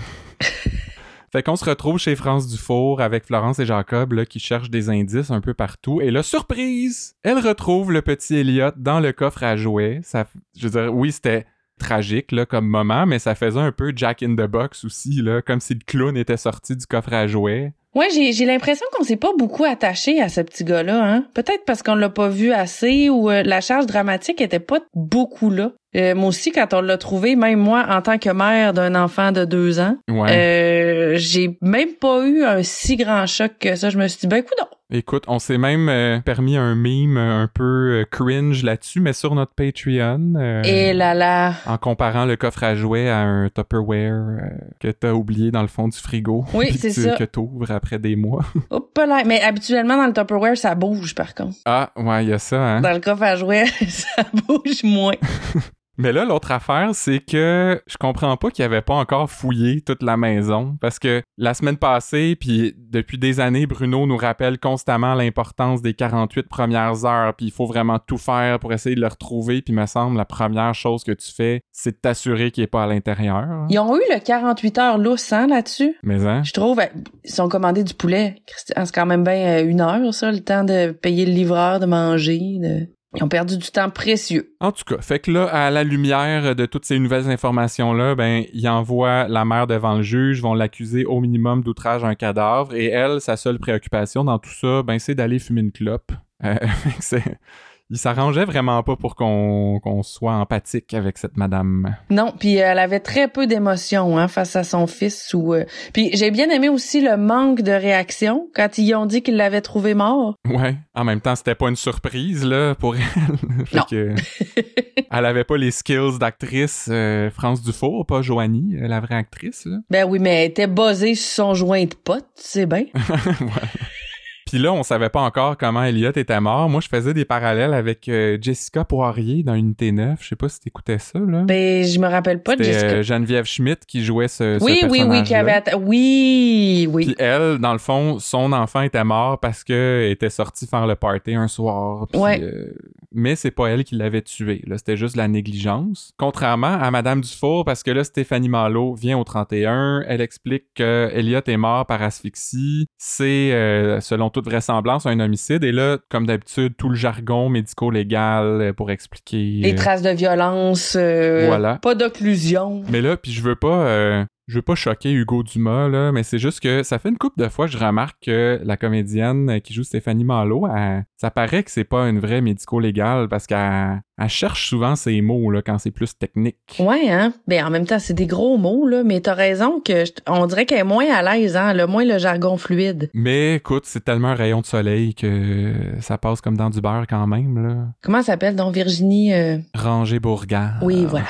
Speaker 1: Fait qu'on se retrouve chez France Dufour avec Florence et Jacob là, qui cherchent des indices un peu partout. Et là, surprise! Elle retrouve le petit Elliot dans le coffre à jouets. Ça, je veux dire, oui, c'était tragique là, comme moment, mais ça faisait un peu Jack in the Box aussi, là, comme si le clown était sorti du coffre à jouets.
Speaker 2: Ouais, j'ai j'ai l'impression qu'on s'est pas beaucoup attaché à ce petit gars-là, hein. Peut-être parce qu'on l'a pas vu assez ou euh, la charge dramatique était pas beaucoup là. Euh, moi aussi, quand on l'a trouvé, même moi, en tant que mère d'un enfant de deux ans,
Speaker 1: Ouais.
Speaker 2: euh, j'ai même pas eu un si grand choc que ça. Je me suis dit, ben écoute,
Speaker 1: Écoute, on s'est même euh, permis un meme un peu cringe là-dessus, mais sur notre Patreon.
Speaker 2: et là là.
Speaker 1: En comparant le coffre à jouets à un Tupperware que t'as oublié dans le fond du frigo.
Speaker 2: Oui, c'est ça.
Speaker 1: Que t'ouvres après des mois.
Speaker 2: Hop là. Mais habituellement, dans le Tupperware, ça bouge, par contre.
Speaker 1: ah, ouais, il y a ça, hein.
Speaker 2: Dans le coffre à jouets, ça bouge moins.
Speaker 1: Mais là, l'autre affaire, c'est que je comprends pas qu'il avait pas encore fouillé toute la maison. Parce que la semaine passée, puis depuis des années, Bruno nous rappelle constamment l'importance des 48 premières heures. Puis il faut vraiment tout faire pour essayer de le retrouver. Puis il me semble, la première chose que tu fais, c'est de t'assurer qu'il est pas à l'intérieur.
Speaker 2: Ils ont eu le 48 heures lousse, hein, là-dessus?
Speaker 1: Mais hein?
Speaker 2: Je trouve, ils sont commandés du poulet. C'est quand même bien euh, une heure, ça, le temps de payer le livreur, de manger. de- Ils ont perdu du temps précieux.
Speaker 1: En tout cas, fait que là, à la lumière de toutes ces nouvelles informations-là, ben, il envoie la mère devant le juge, vont l'accuser au minimum d'outrage à un cadavre, et elle, sa seule préoccupation dans tout ça, ben, c'est d'aller fumer une clope. Euh, il s'arrangeait vraiment pas pour qu'on qu'on soit empathique avec cette madame.
Speaker 2: Non, puis elle avait très peu d'émotions hein, face à son fils. Ou euh, puis j'ai bien aimé aussi le manque de réaction quand ils ont dit qu'ils l'avaient trouvé mort.
Speaker 1: Ouais. En même temps, c'était pas une surprise, là, pour elle. fait
Speaker 2: Non.
Speaker 1: que, elle avait pas les skills d'actrice euh, France Dufour, pas Joanie, euh, la vraie actrice, là.
Speaker 2: Ben oui, mais elle était buzzée sur son joint de pote, c'est bien.
Speaker 1: Ouais. Puis là, on savait pas encore comment Elliot était mort. Moi, je faisais des parallèles avec euh, Jessica Poirier dans Unité 9. Je sais pas si t'écoutais ça, là.
Speaker 2: Ben je me rappelle pas de Jessica.
Speaker 1: euh, Geneviève Schmidt qui jouait ce, ce
Speaker 2: oui, oui, oui, qui avait atta- oui, oui.
Speaker 1: Puis elle, dans le fond, son enfant était mort parce que elle était sortie faire le party un soir. Puis,
Speaker 2: Ouais.
Speaker 1: euh, mais c'est pas elle qui l'avait tué. Là, c'était juste la négligence. Contrairement à Madame Dufour, parce que là, Stéphanie Malo vient au 31. Elle explique que Elliot est mort par asphyxie. C'est, euh, selon toute vraisemblance, un homicide. Et là, comme d'habitude, tout le jargon médico-légal euh, pour expliquer.
Speaker 2: Les traces de violence, euh,
Speaker 1: Voilà.
Speaker 2: pas d'occlusion.
Speaker 1: mais là, puis je veux pas, euh, je veux pas choquer Hugo Dumas là, mais c'est juste que ça fait une couple de fois que je remarque que la comédienne qui joue Stéphanie Malo, elle- ça paraît que c'est pas une vraie médico-légale parce qu'elle elle cherche souvent ses mots là quand c'est plus technique.
Speaker 2: Ouais, hein? Ben en même temps, c'est des gros mots là, mais t'as raison que je- on dirait qu'elle est moins à l'aise, hein, le moins le jargon fluide.
Speaker 1: Mais écoute, c'est tellement un rayon de soleil que ça passe comme dans du beurre quand même là.
Speaker 2: Comment elle s'appelle donc Virginie euh,
Speaker 1: Ranger Bourgard.
Speaker 2: Oui, voilà.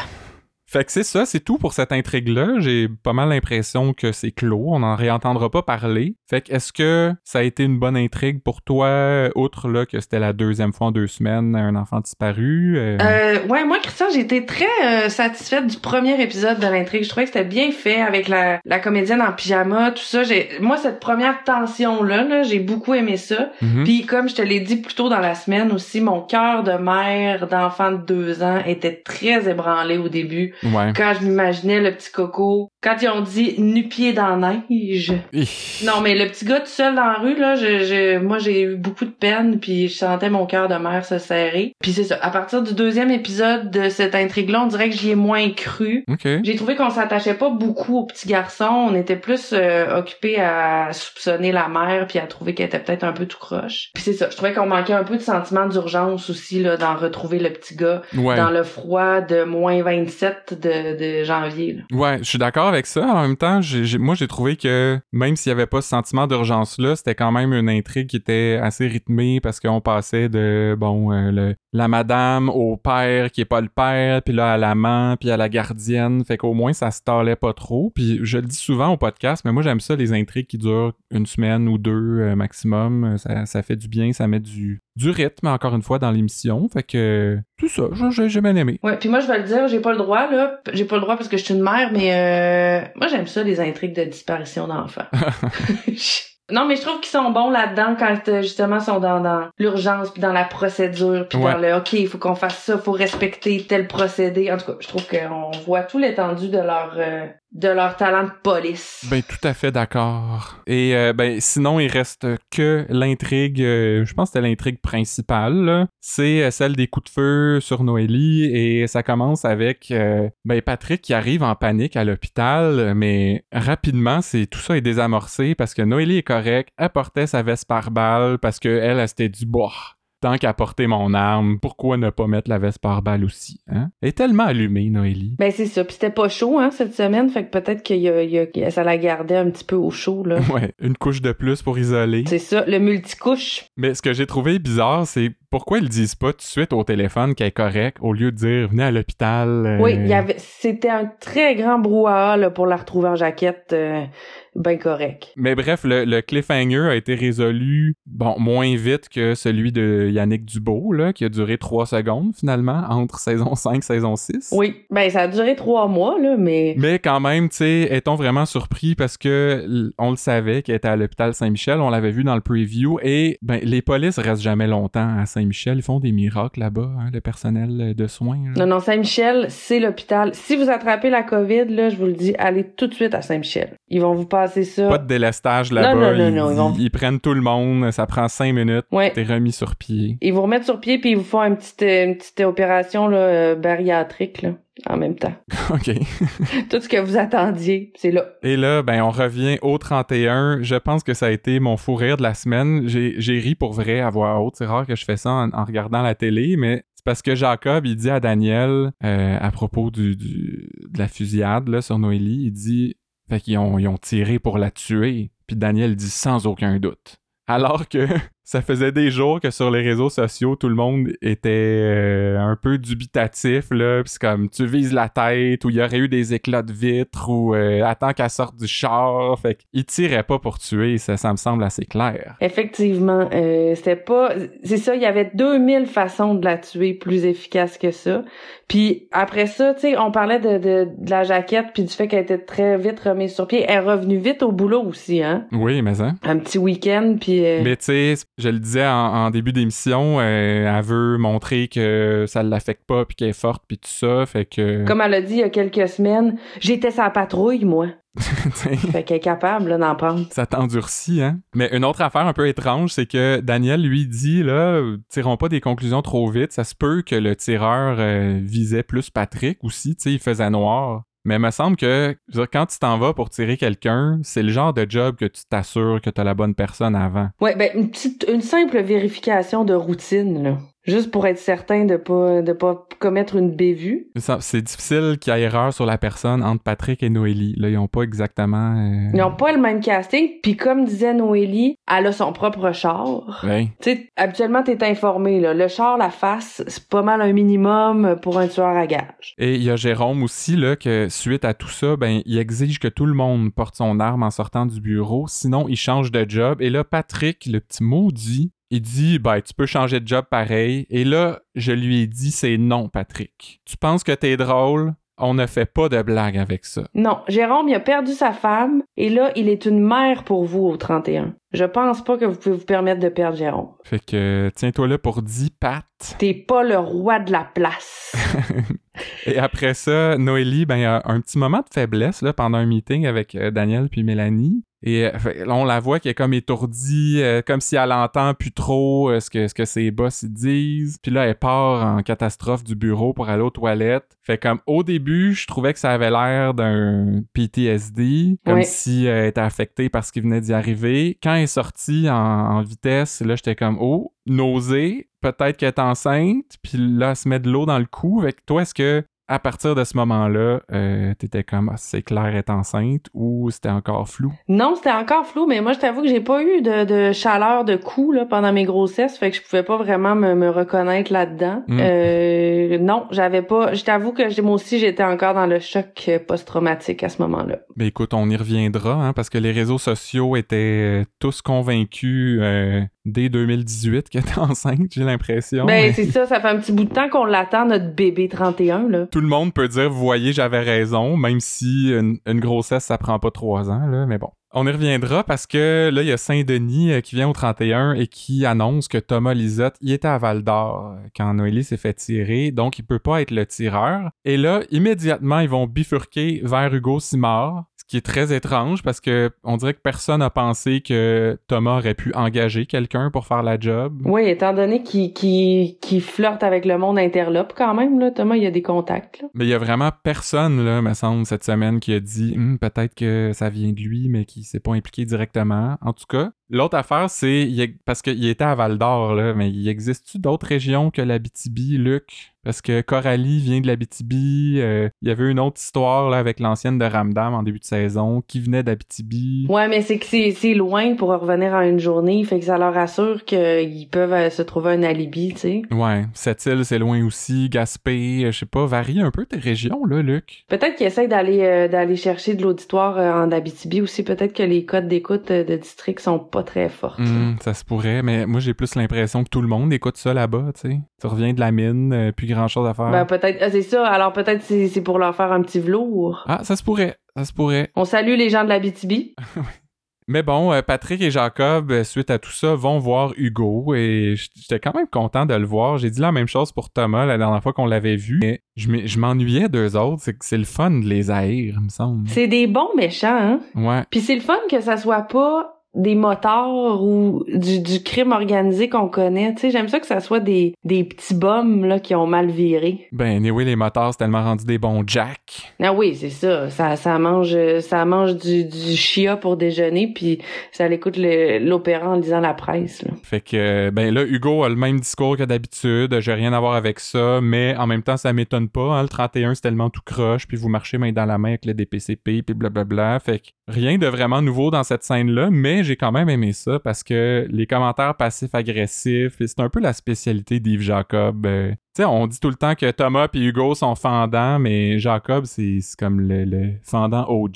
Speaker 1: Fait que c'est ça, c'est tout pour cette intrigue-là. J'ai pas mal l'impression que c'est clos, on n'en réentendra pas parler. Fait que est-ce que ça a été une bonne intrigue pour toi, outre là que c'était la deuxième fois en deux semaines, un enfant disparu? euh,
Speaker 2: Euh, ouais, moi, Christian, j'ai été très euh, satisfaite du premier épisode de l'intrigue. Je trouvais que c'était bien fait avec la, la comédienne en pyjama, tout ça. J'ai, moi, cette première tension-là, là, j'ai beaucoup aimé ça.
Speaker 1: mhm.
Speaker 2: Puis, comme je te l'ai dit plus tôt dans la semaine aussi, mon cœur de mère d'enfant de deux ans était très ébranlé au début
Speaker 1: Ouais.
Speaker 2: Quand je m'imaginais le petit coco, quand ils ont dit nu-pied dans la neige. Non, mais le petit gars tout seul dans la rue, là, je, je, moi, j'ai eu beaucoup de peine, puis je sentais mon cœur de mère se serrer. Puis c'est ça. À partir du deuxième épisode de cette intrigue-là, on dirait que j'y ai moins cru.
Speaker 1: OK.
Speaker 2: J'ai trouvé qu'on s'attachait pas beaucoup au petit garçon. On était plus euh, occupé à soupçonner la mère puis à trouver qu'elle était peut-être un peu tout croche. Puis c'est ça. Je trouvais qu'on manquait un peu de sentiment d'urgence aussi là, d'en retrouver le petit gars
Speaker 1: Ouais.
Speaker 2: dans le froid de moins 27 de, janvier. Là.
Speaker 1: Ouais, je suis d'accord avec ça. En même temps, moi, j'ai trouvé que même s'il y avait pas ce sentiment d'urgence-là, c'était quand même une intrigue qui était assez rythmée parce qu'on passait de, bon, euh, la madame au père qui est pas le père, puis là à l'amant, puis à la gardienne. Fait qu'au moins, ça se talait pas trop. Puis je le dis souvent au podcast, mais moi, j'aime ça, les intrigues qui durent une semaine ou deux euh, maximum. Ça, ça fait du bien, ça met du, du rythme, encore une fois, dans l'émission. Fait que tout ça, j'ai- j'ai bien aimé.
Speaker 2: Ouais, puis moi je vais le dire, j'ai pas le droit là, j'ai pas le droit parce que je suis une mère, mais euh, moi j'aime ça les intrigues de disparition d'enfants. non, mais je trouve qu'ils sont bons là-dedans quand euh, justement sont dans, dans l'urgence puis dans la procédure puis
Speaker 1: Ouais.
Speaker 2: dans le OK, il faut qu'on fasse ça, faut respecter tel procédé. En tout cas, je trouve qu'on voit tout l'étendue de leur euh, de leur talent de police.
Speaker 1: Ben tout à fait d'accord. Et euh, ben sinon il reste que l'intrigue, je pense que c'était l'intrigue principale, c'est celle des coups de feu sur Noélie et ça commence avec ben Patrick qui arrive en panique à l'hôpital, mais rapidement c'est tout ça est désamorcé parce que Noélie est correcte, elle portait sa veste par balle parce que elle, elle s'était dit boah. Tant qu'à porter mon arme, pourquoi ne pas mettre la veste par balle aussi, hein? Elle est tellement allumée, Noélie.
Speaker 2: Ben c'est ça, puis c'était pas chaud hein cette semaine, fait que peut-être qu'il y a, il y a- ça la gardait un petit peu au chaud là.
Speaker 1: Ouais, une couche de plus pour isoler.
Speaker 2: c'est ça, le multicouche.
Speaker 1: Mais ce que j'ai trouvé bizarre, c'est pourquoi ils disent pas tout de suite au téléphone qu'elle est correcte au lieu de dire venez à l'hôpital. euh,
Speaker 2: Oui, il y avait, c'était un très grand brouhaha là, pour la retrouver en jaquette, euh, ben correct.
Speaker 1: Mais bref, le, le cliffhanger a été résolu, bon, moins vite que celui de Yannick Dubo, là, qui a duré trois secondes finalement entre saison 5 saison 6.
Speaker 2: Oui, ben ça a duré trois mois là, mais
Speaker 1: Mais quand même, tu sais, est-on vraiment surpris parce que on le savait qu'elle était à l'hôpital Saint-Michel, on l'avait vu dans le preview et ben les polices restent jamais longtemps à Saint-Michel, ils font des miracles là-bas, hein, le personnel de soins. là.
Speaker 2: non non Saint-Michel, c'est l'hôpital. Si vous attrapez la COVID là, je vous le dis, allez tout de suite à Saint-Michel. Ils vont vous passer ça.
Speaker 1: Pas de délestage là-bas.
Speaker 2: non, non,
Speaker 1: ils,
Speaker 2: non, ils vont-
Speaker 1: ils prennent tout le monde. Ça prend cinq minutes.
Speaker 2: Ouais.
Speaker 1: T'es remis sur pied.
Speaker 2: Ils vous remettent sur pied puis ils vous font une petite une petite opération là euh, bariatrique là en même temps.
Speaker 1: OK.
Speaker 2: Tout ce que vous attendiez, c'est là.
Speaker 1: Et là, ben, on revient au 31. Je pense que ça a été mon fou rire de la semaine. J'ai ri pour vrai à voix haute. C'est rare que je fais ça en, en regardant la télé, mais c'est parce que Jacob, il dit à Daniel, euh, à propos du, du- de la fusillade là, sur Noélie, il dit, fait qu'ils ont, ils ont tiré pour la tuer. Puis Daniel dit sans aucun doute. Alors que ça faisait des jours que sur les réseaux sociaux, tout le monde était euh, un peu dubitatif, là. Puis c'est comme, tu vises la tête, ou il y aurait eu des éclats de vitres, ou euh, attends qu'elle sorte du char. Fait qu'il tirait pas pour tuer, ça, ça me semble assez clair.
Speaker 2: Effectivement, euh, c'était pas c'est ça, il y avait 2000 façons de la tuer plus efficaces que ça. Puis après ça, tu sais, on parlait de, de, de la jaquette puis du fait qu'elle était très vite remise sur pied, elle est revenue vite au boulot aussi hein.
Speaker 1: Oui, mais ça.
Speaker 2: Un petit week-end puis euh,
Speaker 1: Mais tu sais, je le disais en, en début d'émission, euh, elle veut montrer que ça l'affecte pas, puis qu'elle est forte, puis tout ça. Fait que.
Speaker 2: comme elle a dit il y a quelques semaines, j'étais sa patrouille moi. Fait qu'elle est capable là, d'en prendre.
Speaker 1: Ça t'endurcit, hein? Mais une autre affaire un peu étrange, c'est que Daniel lui dit, là, tirons pas des conclusions trop vite. Ça se peut que le tireur euh, visait plus Patrick aussi, tu sais, il faisait noir. Mais il me semble que quand tu t'en vas pour tirer quelqu'un, c'est le genre de job que tu t'assures que t'as la bonne personne avant.
Speaker 2: Ouais, ben une une simple vérification de routine là. Juste pour être certain de pas de pas commettre une bévue.
Speaker 1: C'est difficile qu'il y ait erreur sur la personne entre Patrick et Noélie. Là, ils ont pas exactement... euh,
Speaker 2: Ils n'ont pas le même casting, puis comme disait Noélie, elle a son propre char.
Speaker 1: Ouais.
Speaker 2: Tu sais, habituellement, t'es informé, là. Le char, la face, c'est pas mal un minimum pour un tueur à gage.
Speaker 1: Et il y a Jérôme aussi, là, que suite à tout ça, ben, il exige que tout le monde porte son arme en sortant du bureau, sinon il change de job. Et là, Patrick, le petit maudit, il dit, ben, tu peux changer de job pareil. Et là, je lui ai dit, c'est non, Patrick. Tu penses que t'es drôle? On ne fait pas de blague avec ça.
Speaker 2: Non, Jérôme, il a perdu sa femme, et là, il est une mère pour vous au 31. Je pense pas que vous pouvez vous permettre de perdre Jérôme.
Speaker 1: Fait que, tiens-toi là pour 10 Pat.
Speaker 2: T'es pas le roi de la place.
Speaker 1: Et après ça, Noélie, ben, a un petit moment de faiblesse là, pendant un meeting avec euh, Daniel puis Mélanie. Et euh, là, on la voit qui est comme étourdie, euh, comme si elle entend plus trop ce, que, ce que ses boss disent. Puis là, elle part en catastrophe du bureau pour aller aux toilettes. Fait comme au début, je trouvais que ça avait l'air d'un PTSD, comme si elle était affectée par ce qui venait d'y arriver. Quand elle est sortie en, en vitesse, là, j'étais comme, oh, nausée, peut-être qu'elle est enceinte, puis là, elle se met de l'eau dans le cou. Fait que toi, est-ce que à partir de ce moment-là, euh, t'étais comme ah, c'est clair est enceinte ou c'était encore flou?
Speaker 2: Non, c'était encore flou, mais moi je t'avoue que j'ai pas eu de, de, chaleur de cou là, pendant mes grossesses, fait que je pouvais pas vraiment me, me reconnaître là-dedans. Mm. Euh, non, j'avais pas. Je t'avoue que moi aussi j'étais encore dans le choc post-traumatique à ce moment-là.
Speaker 1: Mais écoute, on y reviendra, hein, parce que les réseaux sociaux étaient tous convaincus euh, dès 2018 qu'elle était enceinte, j'ai l'impression.
Speaker 2: Ben, c'est ça, ça fait un petit bout de temps qu'on l'attend, notre bébé 31, là.
Speaker 1: Tout le monde peut dire, vous voyez, j'avais raison, même si une, grossesse, ça prend pas trois ans, là, mais bon. On y reviendra parce que là, il y a Saint-Denis euh, qui vient au 31 et qui annonce que Thomas Lisotte, il était à Val d'Or euh, quand Noélie s'est fait tirer, donc il peut pas être le tireur. Et là, immédiatement, ils vont bifurquer vers Hugo Simard, qui est très étrange parce que on dirait que personne n'a pensé que Thomas aurait pu engager quelqu'un pour faire la job.
Speaker 2: Oui, étant donné qu'il qui flirte avec le monde interlope quand même, là, Thomas, il y a des contacts.
Speaker 1: Mais il y a vraiment personne, là, me semble, cette semaine qui a dit hum, peut-être que ça vient de lui, mais qui s'est pas impliqué directement. En tout cas, L'autre affaire, c'est parce qu'il était à Val d'Or, là, mais il existe-tu d'autres régions que l'Abitibi, Luc? Parce que Coralie vient de l'Abitibi. Euh, il y avait une autre histoire là, avec l'ancienne de Ramdam en début de saison qui venait d'Abitibi.
Speaker 2: Ouais, mais c'est que c'est loin pour revenir en une journée. Fait que ça leur assure qu'ils peuvent euh, se trouver un alibi, tu sais.
Speaker 1: Ouais, cette île, c'est loin aussi. Gaspé, euh, je sais pas, varie un peu tes régions, là, Luc.
Speaker 2: Peut-être qu'ils essayent d'aller d'aller chercher de l'auditoire en Abitibi aussi. Peut-être que les codes d'écoute de district sont pas très forte.
Speaker 1: Hmm, ça se pourrait, mais moi j'ai plus l'impression que tout le monde écoute ça là-bas, tu sais. Tu reviens de la mine, plus grand chose à faire.
Speaker 2: Ben peut-être, ah, c'est ça. Alors peut-être c'est pour leur faire un petit velours.
Speaker 1: Ah, ça se pourrait, ça se pourrait.
Speaker 2: On salue les gens de la BTB.
Speaker 1: Mais bon, euh, Patrick et Jacob, euh, suite à tout ça, vont voir Hugo et j'étais quand même content de le voir. J'ai dit la même chose pour Thomas la dernière fois qu'on l'avait vu, mais je m'ennuyais d'eux autres. C'est que c'est le fun de les haïr, il me semble.
Speaker 2: C'est des bons méchants, hein?
Speaker 1: Ouais.
Speaker 2: Puis c'est le fun que ça soit pas des motards ou du, du crime organisé qu'on connaît. Tu sais, j'aime ça que ça soit des, des petits bums là, qui ont mal viré.
Speaker 1: Ben, oui, les motards, c'est tellement rendu des bons jacks.
Speaker 2: Ah oui, c'est ça. Ça, ça mange ça mange du, du chia pour déjeuner, puis ça l'écoute l'opéra en lisant la presse. Là.
Speaker 1: Fait que, ben là, Hugo a le même discours que d'habitude. J'ai rien à voir avec ça, mais en même temps, ça m'étonne pas. Hein. Le 31, c'est tellement tout croche, puis vous marchez main dans la main avec le DPCP, puis blablabla. Fait que rien de vraiment nouveau dans cette scène-là, mais j'ai quand même aimé ça parce que les commentaires passifs-agressifs, c'est un peu la spécialité d'Yves Jacob. Euh, tu sais, on dit tout le temps que Thomas et Hugo sont fendants, mais Jacob, c'est comme le, fendant OG.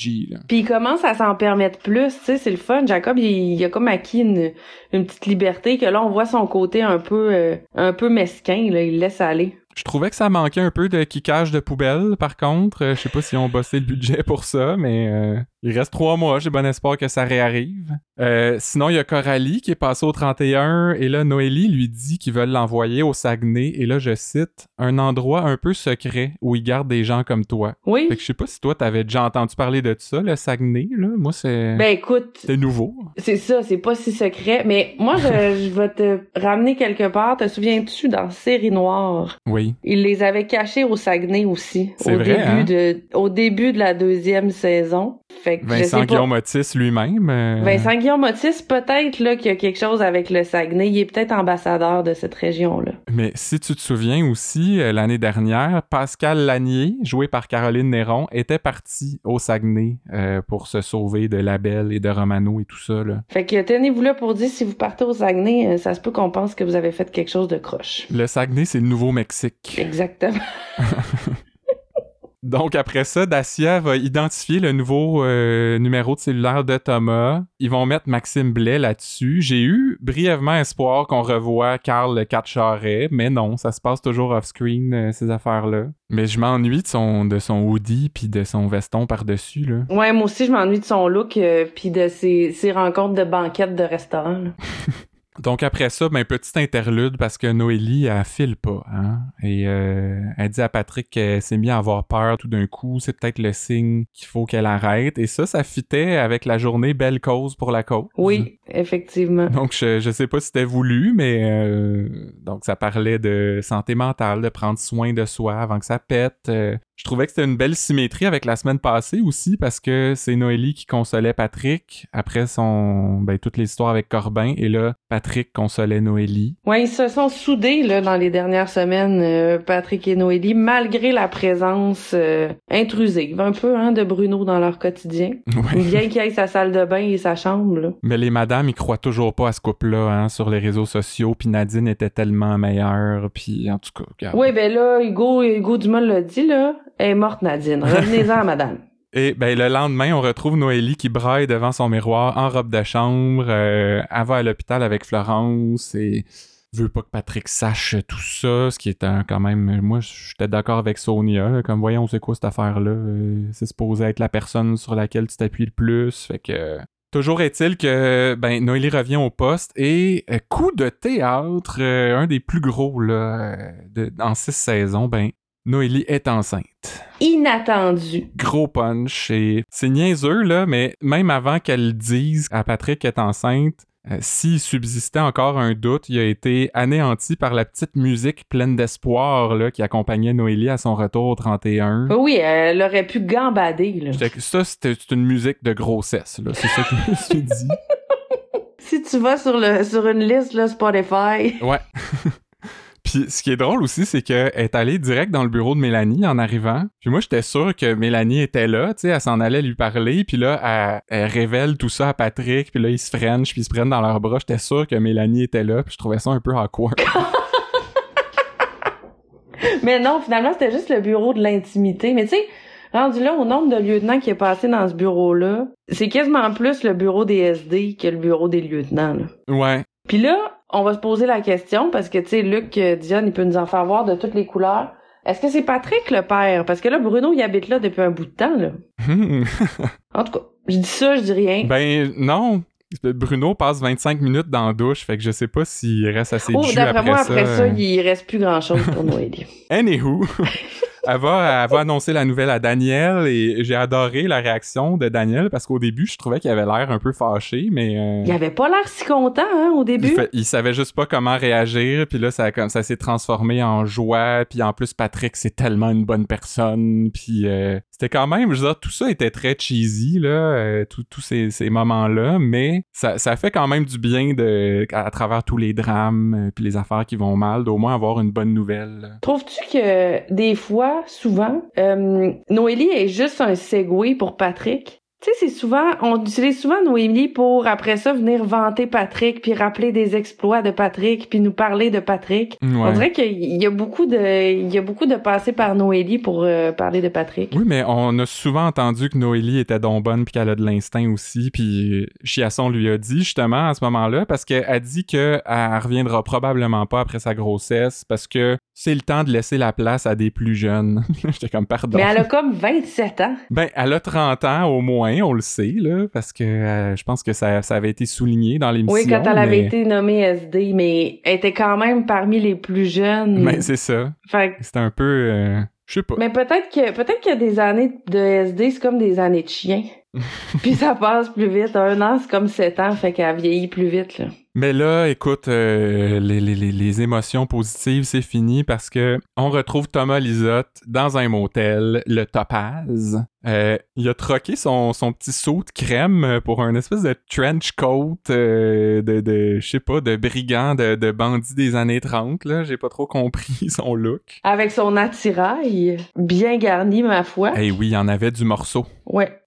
Speaker 2: Puis il commence à s'en permettre plus, tu sais, c'est le fun. Jacob, il, a comme acquis une, petite liberté que là, on voit son côté un peu, euh, un peu mesquin, là, il laisse aller.
Speaker 1: Je trouvais que ça manquait un peu de kickage de poubelle, par contre. Euh, je sais pas si on bossé le budget pour ça, mais euh, il reste trois mois. J'ai bon espoir que ça réarrive. Euh, sinon, il y a Coralie qui est passée au 31 et là, Noélie lui dit qu'ils veulent l'envoyer au Saguenay. Et là, je cite, un endroit un peu secret où ils gardent des gens comme toi.
Speaker 2: Oui.
Speaker 1: Fait que je sais pas si toi, t'avais déjà entendu parler de ça, le Saguenay, là. Moi, c'est...
Speaker 2: Ben écoute...
Speaker 1: C'est nouveau.
Speaker 2: C'est ça, c'est pas si secret. Mais moi, je, je vais te ramener quelque part. Te souviens-tu dans Série Noire?
Speaker 1: Oui.
Speaker 2: Il les avait cachés au Saguenay aussi. Au
Speaker 1: début hein?
Speaker 2: de au début de la deuxième saison.
Speaker 1: Fait que Vincent Guillaume Motis lui-même. Euh,
Speaker 2: Vincent Guillaume Motis, peut-être là qu'il y a quelque chose avec le Saguenay. Il est peut-être ambassadeur de cette région-là.
Speaker 1: Mais si tu te souviens aussi, euh, l'année dernière, Pascal Lanier, joué par Caroline Néron, était parti au Saguenay euh, pour se sauver de Labelle et de Romano et tout ça. Là.
Speaker 2: Fait que tenez-vous là pour dire si vous partez au Saguenay, ça se peut qu'on pense que vous avez fait quelque chose de croche.
Speaker 1: Le Saguenay, c'est le Nouveau-Mexique.
Speaker 2: Exactement.
Speaker 1: Donc après ça, Dacia va identifier le nouveau euh, numéro de cellulaire de Thomas. Ils vont mettre Maxime Blais là-dessus. J'ai eu brièvement espoir qu'on revoie Carl le 4 Charret, mais non, ça se passe toujours off-screen, euh, ces affaires-là. Mais je m'ennuie de son, de son hoodie puis de son veston par-dessus. Là.
Speaker 2: Ouais, moi aussi, je m'ennuie de son look euh, puis de ses, ses rencontres de banquettes de restaurants.
Speaker 1: Donc après ça, ben petite interlude parce que Noélie, elle file pas, hein. Et euh, elle dit à Patrick qu'elle s'est mis à avoir peur tout d'un coup. C'est peut-être le signe qu'il faut qu'elle arrête. Et ça, ça fitait avec la journée Belle cause pour la cause.
Speaker 2: Oui, effectivement.
Speaker 1: Donc je, je sais pas si c'était voulu, mais euh, donc ça parlait de santé mentale, de prendre soin de soi avant que ça pète. Euh, je trouvais que c'était une belle symétrie avec la semaine passée aussi parce que c'est Noélie qui consolait Patrick après son ben toute l'histoire avec Corbin et là Patrick consolait Noélie.
Speaker 2: Ouais, ils se sont soudés là dans les dernières semaines euh, Patrick et Noélie malgré la présence euh, intrusive un peu hein, de Bruno dans leur quotidien.
Speaker 1: Ouais.
Speaker 2: Bien qu'il ait sa salle de bain et sa chambre là.
Speaker 1: Mais les madames, ils croient toujours pas à ce couple-là hein, sur les réseaux sociaux. Puis Nadine était tellement meilleure. Puis en tout cas, regarde.
Speaker 2: Oui, ben là Hugo Hugo Dumas l'a dit là, est morte Nadine. Revenez-en madame.
Speaker 1: Et ben le lendemain, on retrouve Noélie qui braille devant son miroir en robe de chambre. Euh, elle va à l'hôpital avec Florence et veut pas que Patrick sache tout ça, ce qui est un, quand même... Moi, j'étais d'accord avec Sonia, comme voyons, c'est quoi cette affaire-là? Euh, c'est supposé être la personne sur laquelle tu t'appuies le plus, fait que... Toujours est-il que ben Noélie revient au poste et euh, coup de théâtre, un des plus gros là, de, en six saisons, ben Noélie est enceinte.
Speaker 2: Inattendu.
Speaker 1: Gros punch et c'est niaiseux là, mais même avant qu'elle dise à Patrick qu'elle est enceinte, euh, s'il subsistait encore un doute, il a été anéanti par la petite musique pleine d'espoir là, qui accompagnait Noélie à son retour au 31.
Speaker 2: Ben oui, elle aurait pu gambader là.
Speaker 1: Ça, c'était une musique de grossesse. là. C'est ça que je me suis dit.
Speaker 2: Si tu vas sur le sur une liste là Spotify,
Speaker 1: Ouais. Puis ce qui est drôle aussi, c'est qu'elle est allée direct dans le bureau de Mélanie en arrivant. Puis moi, j'étais sûr que Mélanie était là, tu sais, elle s'en allait lui parler. Puis là, elle, elle révèle tout ça à Patrick. Puis là, ils se frenchent, puis ils se prennent dans leurs bras. J'étais sûr que Mélanie était là. Puis je trouvais ça un peu awkward.
Speaker 2: Mais non, finalement, c'était juste le bureau de l'intimité. Mais tu sais, rendu là, au nombre de lieutenants qui est passé dans ce bureau-là, c'est quasiment plus le bureau des SD que le bureau des lieutenants. Là.
Speaker 1: ouais.
Speaker 2: Puis là, on va se poser la question, parce que tu sais, Luc euh, Dion, il peut nous en faire voir de toutes les couleurs. Est-ce que c'est Patrick le père? Parce que là, Bruno, il habite là depuis un bout de temps, là. En tout cas, je dis ça, je dis rien.
Speaker 1: ben non. Bruno passe 25 minutes dans la douche, fait que je sais pas s'il reste assez
Speaker 2: oh,
Speaker 1: jus
Speaker 2: d'après
Speaker 1: après
Speaker 2: moi,
Speaker 1: ça.
Speaker 2: après ça, il reste plus grand-chose pour Noélie.
Speaker 1: Anywho, elle va, elle va annoncer la nouvelle à Daniel et j'ai adoré la réaction de Daniel parce qu'au début, je trouvais qu'il avait l'air un peu fâché, mais euh,
Speaker 2: Il avait pas l'air si content, hein, au
Speaker 1: il,
Speaker 2: début.
Speaker 1: fait- il savait juste pas comment réagir, puis là, ça, comme ça s'est transformé en joie, puis en plus, Patrick, c'est tellement une bonne personne, puis euh, c'était quand même, je veux dire, tout ça était très cheesy, là, euh, tous ces, ces moments-là, mais ça, ça fait quand même du bien de, à, à travers tous les drames, puis les affaires qui vont mal, d'au moins avoir une bonne nouvelle.
Speaker 2: Trouves-tu que des fois, souvent, euh, Noélie est juste un segway pour Patrick? Tu sais, c'est souvent, on utilise souvent Noélie pour après ça venir vanter Patrick, puis rappeler des exploits de Patrick, puis nous parler de Patrick. On
Speaker 1: Ouais.
Speaker 2: dirait qu'il y a beaucoup de, il y a beaucoup de passé par Noélie pour euh, parler de Patrick.
Speaker 1: Oui, mais on a souvent entendu que Noélie était donc bonne puis qu'elle a de l'instinct aussi. Puis Chiasson lui a dit justement à ce moment-là parce qu'elle a dit qu'elle reviendra probablement pas après sa grossesse parce que c'est le temps de laisser la place à des plus jeunes. J'étais comme pardon.
Speaker 2: Mais elle a comme 27 ans.
Speaker 1: Ben, elle a 30 ans au moins, on le sait, là, parce que euh, je pense que ça, ça avait été souligné dans l'émission.
Speaker 2: Oui, quand elle avait été nommée SD, mais elle était quand même parmi les plus jeunes.
Speaker 1: Ben, c'est ça.
Speaker 2: Fait que
Speaker 1: C'était un peu... euh, Je sais pas.
Speaker 2: Mais peut-être que peut-être qu'il y a des années de SD, c'est comme des années de chien. Puis ça passe plus vite. Un an, c'est comme sept ans, fait qu'elle vieillit plus vite. Là.
Speaker 1: Mais là, écoute, euh, les, les, les, les émotions positives, c'est fini parce que on retrouve Thomas Lisotte dans un motel, le Topaz. Euh, il a troqué son, son petit saut de crème pour un espèce de trench coat euh, de, de je sais pas, de brigand, de, de bandit des années 30, là. J'ai pas trop compris son look.
Speaker 2: Avec son attirail bien garni, ma foi.
Speaker 1: Eh oui, il y en avait du morceau.
Speaker 2: Ouais.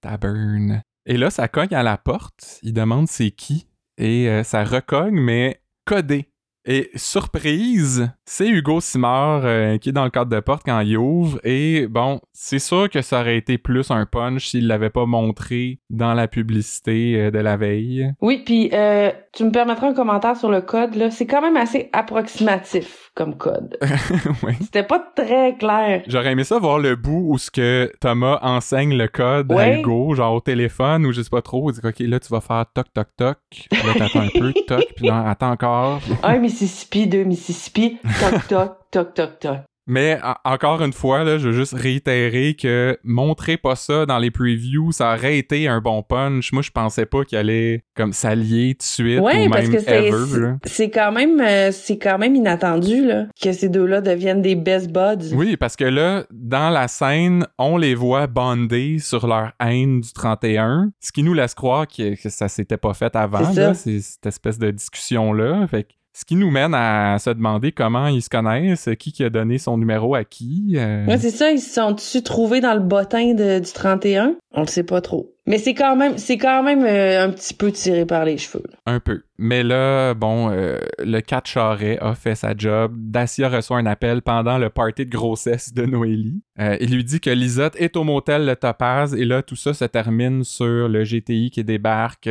Speaker 1: Et là, ça cogne à la porte. Il demande c'est qui. Et euh, ça recogne, mais codé. Et surprise, C'est Hugo Simard euh, qui est dans le cadre de porte quand il ouvre. Et bon, c'est sûr que ça aurait été plus un punch s'il l'avait pas montré dans la publicité euh, de la veille.
Speaker 2: Oui, puis euh, tu me permettras un commentaire sur le code. là. C'est quand même assez approximatif comme code.
Speaker 1: oui.
Speaker 2: C'était pas très clair.
Speaker 1: J'aurais aimé ça voir le bout où ce que Thomas enseigne le code à. Hugo, genre au téléphone ou je sais pas trop. Il dit ok là tu vas faire toc toc toc. Là t'attends un peu toc puis attends encore.
Speaker 2: Un Mississippi, deux Mississippi, toc toc, toc toc toc.
Speaker 1: Mais en- encore une fois, là, je veux juste réitérer que montrer pas ça dans les previews, ça aurait été un bon punch. Moi, je pensais pas qu'il allait comme s'allier tout de suite
Speaker 2: Ouais,
Speaker 1: ou
Speaker 2: parce
Speaker 1: même
Speaker 2: que c'est
Speaker 1: là.
Speaker 2: quand même euh, c'est quand même inattendu là que ces deux-là deviennent des best buds.
Speaker 1: Oui, parce que là, dans la scène, on les voit bondés sur leur haine du 31, ce qui nous laisse croire que, que ça s'était pas fait avant, là, cette espèce de discussion-là. Fait que ce qui nous mène à se demander comment ils se connaissent, qui qui a donné son numéro à qui. euh,
Speaker 2: Ouais, c'est ça, ils se sont-tu trouvés dans le bottin du 31? On le sait pas trop. Mais c'est quand même c'est quand même euh, un petit peu tiré par les cheveux.
Speaker 1: Un peu. Mais là, bon, euh, le 4 Charret a fait sa job. Dacia reçoit un appel pendant le party de grossesse de Noélie. Euh, il lui dit que Lisotte est au motel Le Topaz et là, tout ça se termine sur le GTI qui débarque.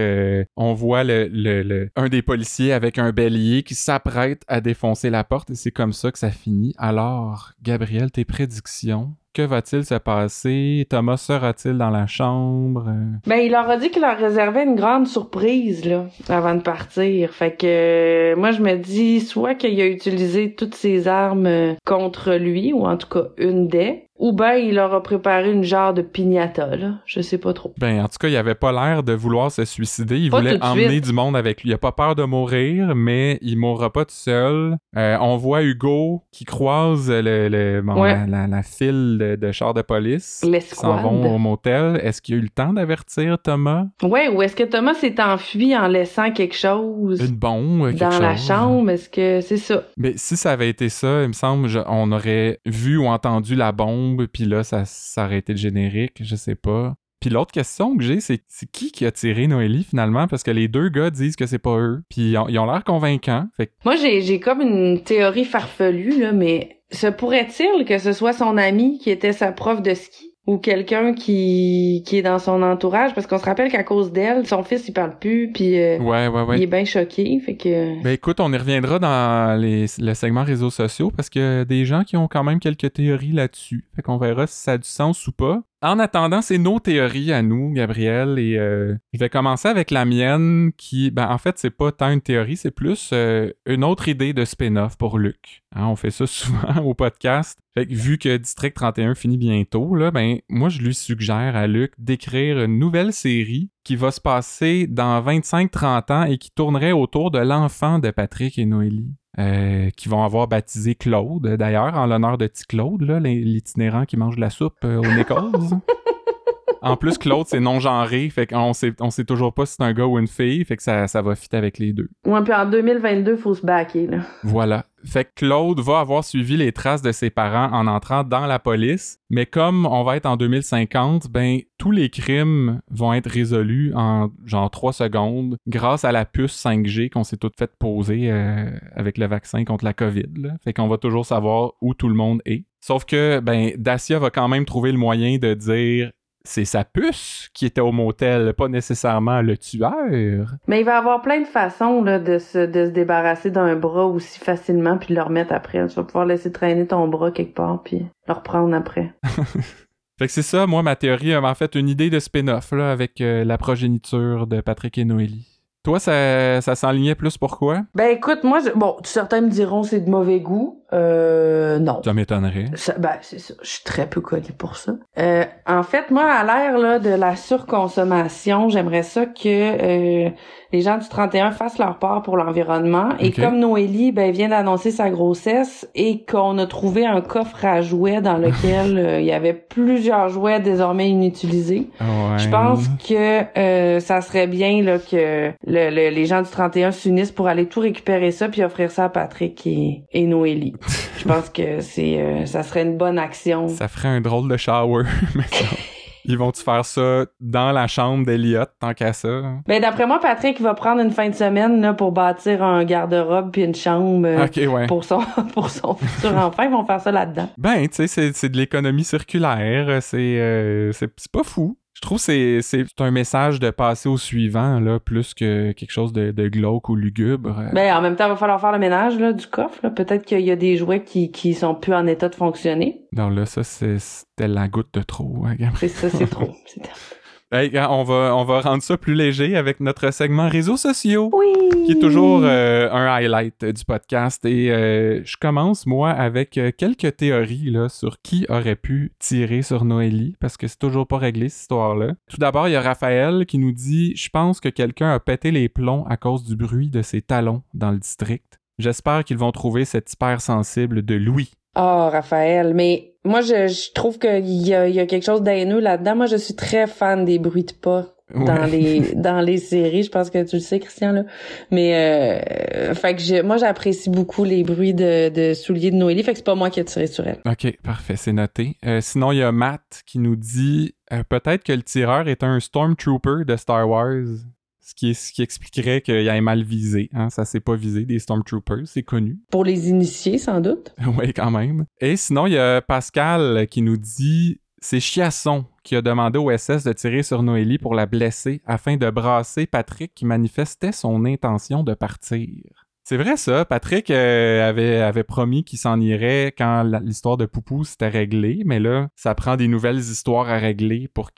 Speaker 1: On voit le, le- le- un des policiers avec un bélier qui s'apprête à défoncer la porte et c'est comme ça que ça finit. Alors, Gabriel, tes prédictions? Que va-t-il se passer? Thomas sera-t-il dans la chambre?
Speaker 2: Ben il leur a dit qu'il leur réservait une grande surprise là avant de partir. Fait que euh, moi je me dis soit qu'il a utilisé toutes ses armes euh, contre lui ou en tout cas une des ou ben il leur a préparé une genre de piñata là, je sais pas trop.
Speaker 1: Ben, en tout cas, il avait pas l'air de vouloir se suicider. Il
Speaker 2: Pas
Speaker 1: voulait emmener
Speaker 2: suite.
Speaker 1: du monde avec lui. Il a pas peur de mourir, mais il mourra pas tout seul. Euh, on voit Hugo qui croise le, le- bon,
Speaker 2: Ouais.
Speaker 1: la, la- la file de, de chars de police qui s'en
Speaker 2: L'escouade.
Speaker 1: vont au motel. Est-ce qu'il a eu le temps d'avertir Thomas?
Speaker 2: Ouais, ou est-ce que Thomas s'est enfui en laissant quelque chose
Speaker 1: Une bombe? quelque
Speaker 2: dans la chambre? Est-ce que c'est ça?
Speaker 1: Mais si ça avait été ça, il me semble, je- on aurait vu ou entendu la bombe, puis là, ça, été le générique, je sais pas. Puis l'autre question que j'ai, c'est qui qui a tiré Noélie finalement? Parce que les deux gars disent que c'est pas eux. Puis ils ont l'air convaincants.
Speaker 2: Moi, j'ai, j'ai comme une théorie farfelue, là, mais se pourrait-il que ce soit son ami qui était sa prof de ski? Ou quelqu'un qui, qui est dans son entourage? Parce qu'on se rappelle qu'à cause d'elle, son fils, il parle plus, puis euh,
Speaker 1: ouais, ouais, ouais.
Speaker 2: il est bien choqué, fait que...
Speaker 1: Ben écoute, on y reviendra dans les, le segment réseaux sociaux parce qu'il y a des gens qui ont quand même quelques théories là-dessus. Fait qu'on verra si ça a du sens ou pas. En attendant, c'est nos théories à nous, Gabriel, et euh, je vais commencer avec la mienne qui, ben en fait, c'est pas tant une théorie, c'est plus euh, une autre idée de spin-off pour Luc. Hein, on fait ça souvent au podcast. Vu que District 31 finit bientôt, là, ben moi je lui suggère à Luc d'écrire une nouvelle série qui va se passer dans 25-30 ans et qui tournerait autour de l'enfant de Patrick et Noélie. Euh, qui vont avoir baptisé Claude, d'ailleurs, en l'honneur de petit Claude, l'itinérant qui mange de la soupe euh, au Nécose. En plus, Claude, c'est non-genré, fait qu'on sait, on sait toujours pas si c'est un gars ou une fille, fait que ça, ça va fitter avec les deux.
Speaker 2: Ouais, puis en 2022, faut se baquer, là.
Speaker 1: Voilà. Fait que Claude va avoir suivi les traces de ses parents en entrant dans la police, mais comme on va être en 2050, ben tous les crimes vont être résolus en genre 3 secondes grâce à la puce 5G qu'on s'est toutes fait poser euh, avec le vaccin contre la COVID. Fait qu'on va toujours savoir où tout le monde est. Sauf que ben Dacia va quand même trouver le moyen de dire c'est sa puce qui était au motel, pas nécessairement le tueur.
Speaker 2: Mais il va y avoir plein de façons, là, de se, de se débarrasser d'un bras aussi facilement, puis de le remettre après. Tu vas pouvoir laisser traîner ton bras quelque part, puis le reprendre après.
Speaker 1: Fait que c'est ça, moi, ma théorie euh, m'a fait une idée de spin-off là, avec euh, la progéniture de Patrick et Noélie. Toi, ça, ça s'enlignait plus pourquoi?
Speaker 2: Ben écoute, moi, je- bon, certains me diront c'est de mauvais goût. Euh, non.
Speaker 1: Ça m'étonnerait.
Speaker 2: Ben, c'est ça. Je suis très peu connue pour ça. Euh, en fait, moi, à l'ère là, de la surconsommation, j'aimerais ça que euh, les gens du 31 fassent leur part pour l'environnement. Et comme Noélie ben, vient d'annoncer sa grossesse et qu'on a trouvé un coffre à jouets dans lequel euh, il y avait plusieurs jouets désormais inutilisés,
Speaker 1: Ouais.
Speaker 2: je pense que euh, ça serait bien là, que le- le- les gens du 31 s'unissent pour aller tout récupérer ça puis offrir ça à Patrick et, et Noélie. Je pense que c'est euh, ça serait une bonne action.
Speaker 1: Ça ferait un drôle de shower. mais Ils vont-tu faire ça dans la chambre d'Eliott, tant qu'à ça?
Speaker 2: Ben, d'après moi, Patrick va prendre une fin de semaine là, pour bâtir un garde-robe puis une chambre euh,
Speaker 1: ouais.
Speaker 2: pour son pour son futur enfant. Ils vont faire ça là-dedans.
Speaker 1: Ben, tu sais, c'est- de l'économie circulaire. C'est euh, c'est c'est pas fou. Je trouve que c'est un message de passer au suivant, là, plus que quelque chose de, de glauque ou lugubre.
Speaker 2: Ben, en même temps, il va falloir faire le ménage là, du coffre. Peut-être qu'il y a des jouets qui, qui sont plus en état de fonctionner.
Speaker 1: Non, là, ça, c'était la goutte de trop. hein, Gabriel.
Speaker 2: C'est ça, c'est trop. C'est.
Speaker 1: Hey, on va, on va rendre ça plus léger avec notre segment réseaux sociaux.
Speaker 2: Oui!
Speaker 1: qui est toujours euh, un highlight euh, du podcast. Et euh, je commence, moi, avec quelques théories là, sur qui aurait pu tirer sur Noélie, parce que c'est toujours pas réglé, cette histoire-là. Tout d'abord, il y a Raphaël qui nous dit « Je pense que quelqu'un a pété les plombs à cause du bruit de ses talons dans le district. J'espère qu'ils vont trouver cet hypersensible de Louis.
Speaker 2: Oh, Raphaël, mais moi, je, je trouve qu'il y a, il y a quelque chose d'haineux là-dedans. Moi, je suis très fan des bruits de pas dans
Speaker 1: Ouais.
Speaker 2: les dans les séries. Je pense que tu le sais, Christian, là. Mais, euh, fait que je- moi, j'apprécie beaucoup les bruits de, de souliers de Noélie. Fait que c'est pas moi qui ai tiré sur elle.
Speaker 1: OK, parfait, c'est noté. Euh, sinon, il y a Matt qui nous dit euh, peut-être que le tireur est un Stormtrooper de Star Wars. Ce qui, ce qui expliquerait qu'il ait mal visé. Hein? Ça s'est pas visé des Stormtroopers, c'est connu.
Speaker 2: Pour les initiés, sans doute.
Speaker 1: oui, quand même. Et sinon, il y a Pascal qui nous dit c'est Chiasson qui a demandé au SS de tirer sur Noélie pour la blesser afin de brasser Patrick qui manifestait son intention de partir. C'est vrai ça, Patrick euh, avait, avait promis qu'il s'en irait quand l'histoire de Poupou s'était réglée, mais là, ça prend des nouvelles histoires à régler pour,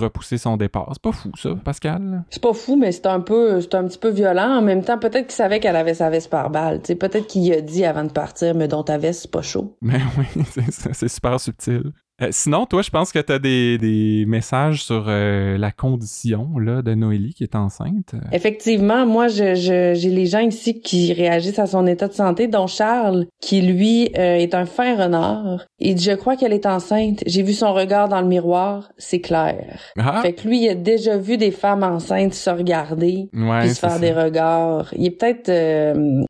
Speaker 1: repousser son départ. C'est pas fou ça, Pascal?
Speaker 2: C'est pas fou, mais c'est un peu, c'est un petit peu violent. En même temps, peut-être qu'il savait qu'elle avait sa veste par balle. Peut-être qu'il a dit avant de partir, mais dont ta veste, c'est pas chaud.
Speaker 1: Mais oui, c'est ça, c'est super subtil. Euh, sinon, toi, je pense que tu as des, des messages sur euh, la condition là, de Noélie qui est enceinte.
Speaker 2: Effectivement, moi, je, je- j'ai les gens ici qui réagissent à son état de santé, dont Charles, qui lui euh, est un fin renard. Il dit, je crois qu'elle est enceinte. J'ai vu son regard dans le miroir, c'est clair.
Speaker 1: Ah,
Speaker 2: Fait que lui, il a déjà vu des femmes enceintes se regarder
Speaker 1: ouais,
Speaker 2: puis se faire
Speaker 1: ça.
Speaker 2: des regards. Il est peut-être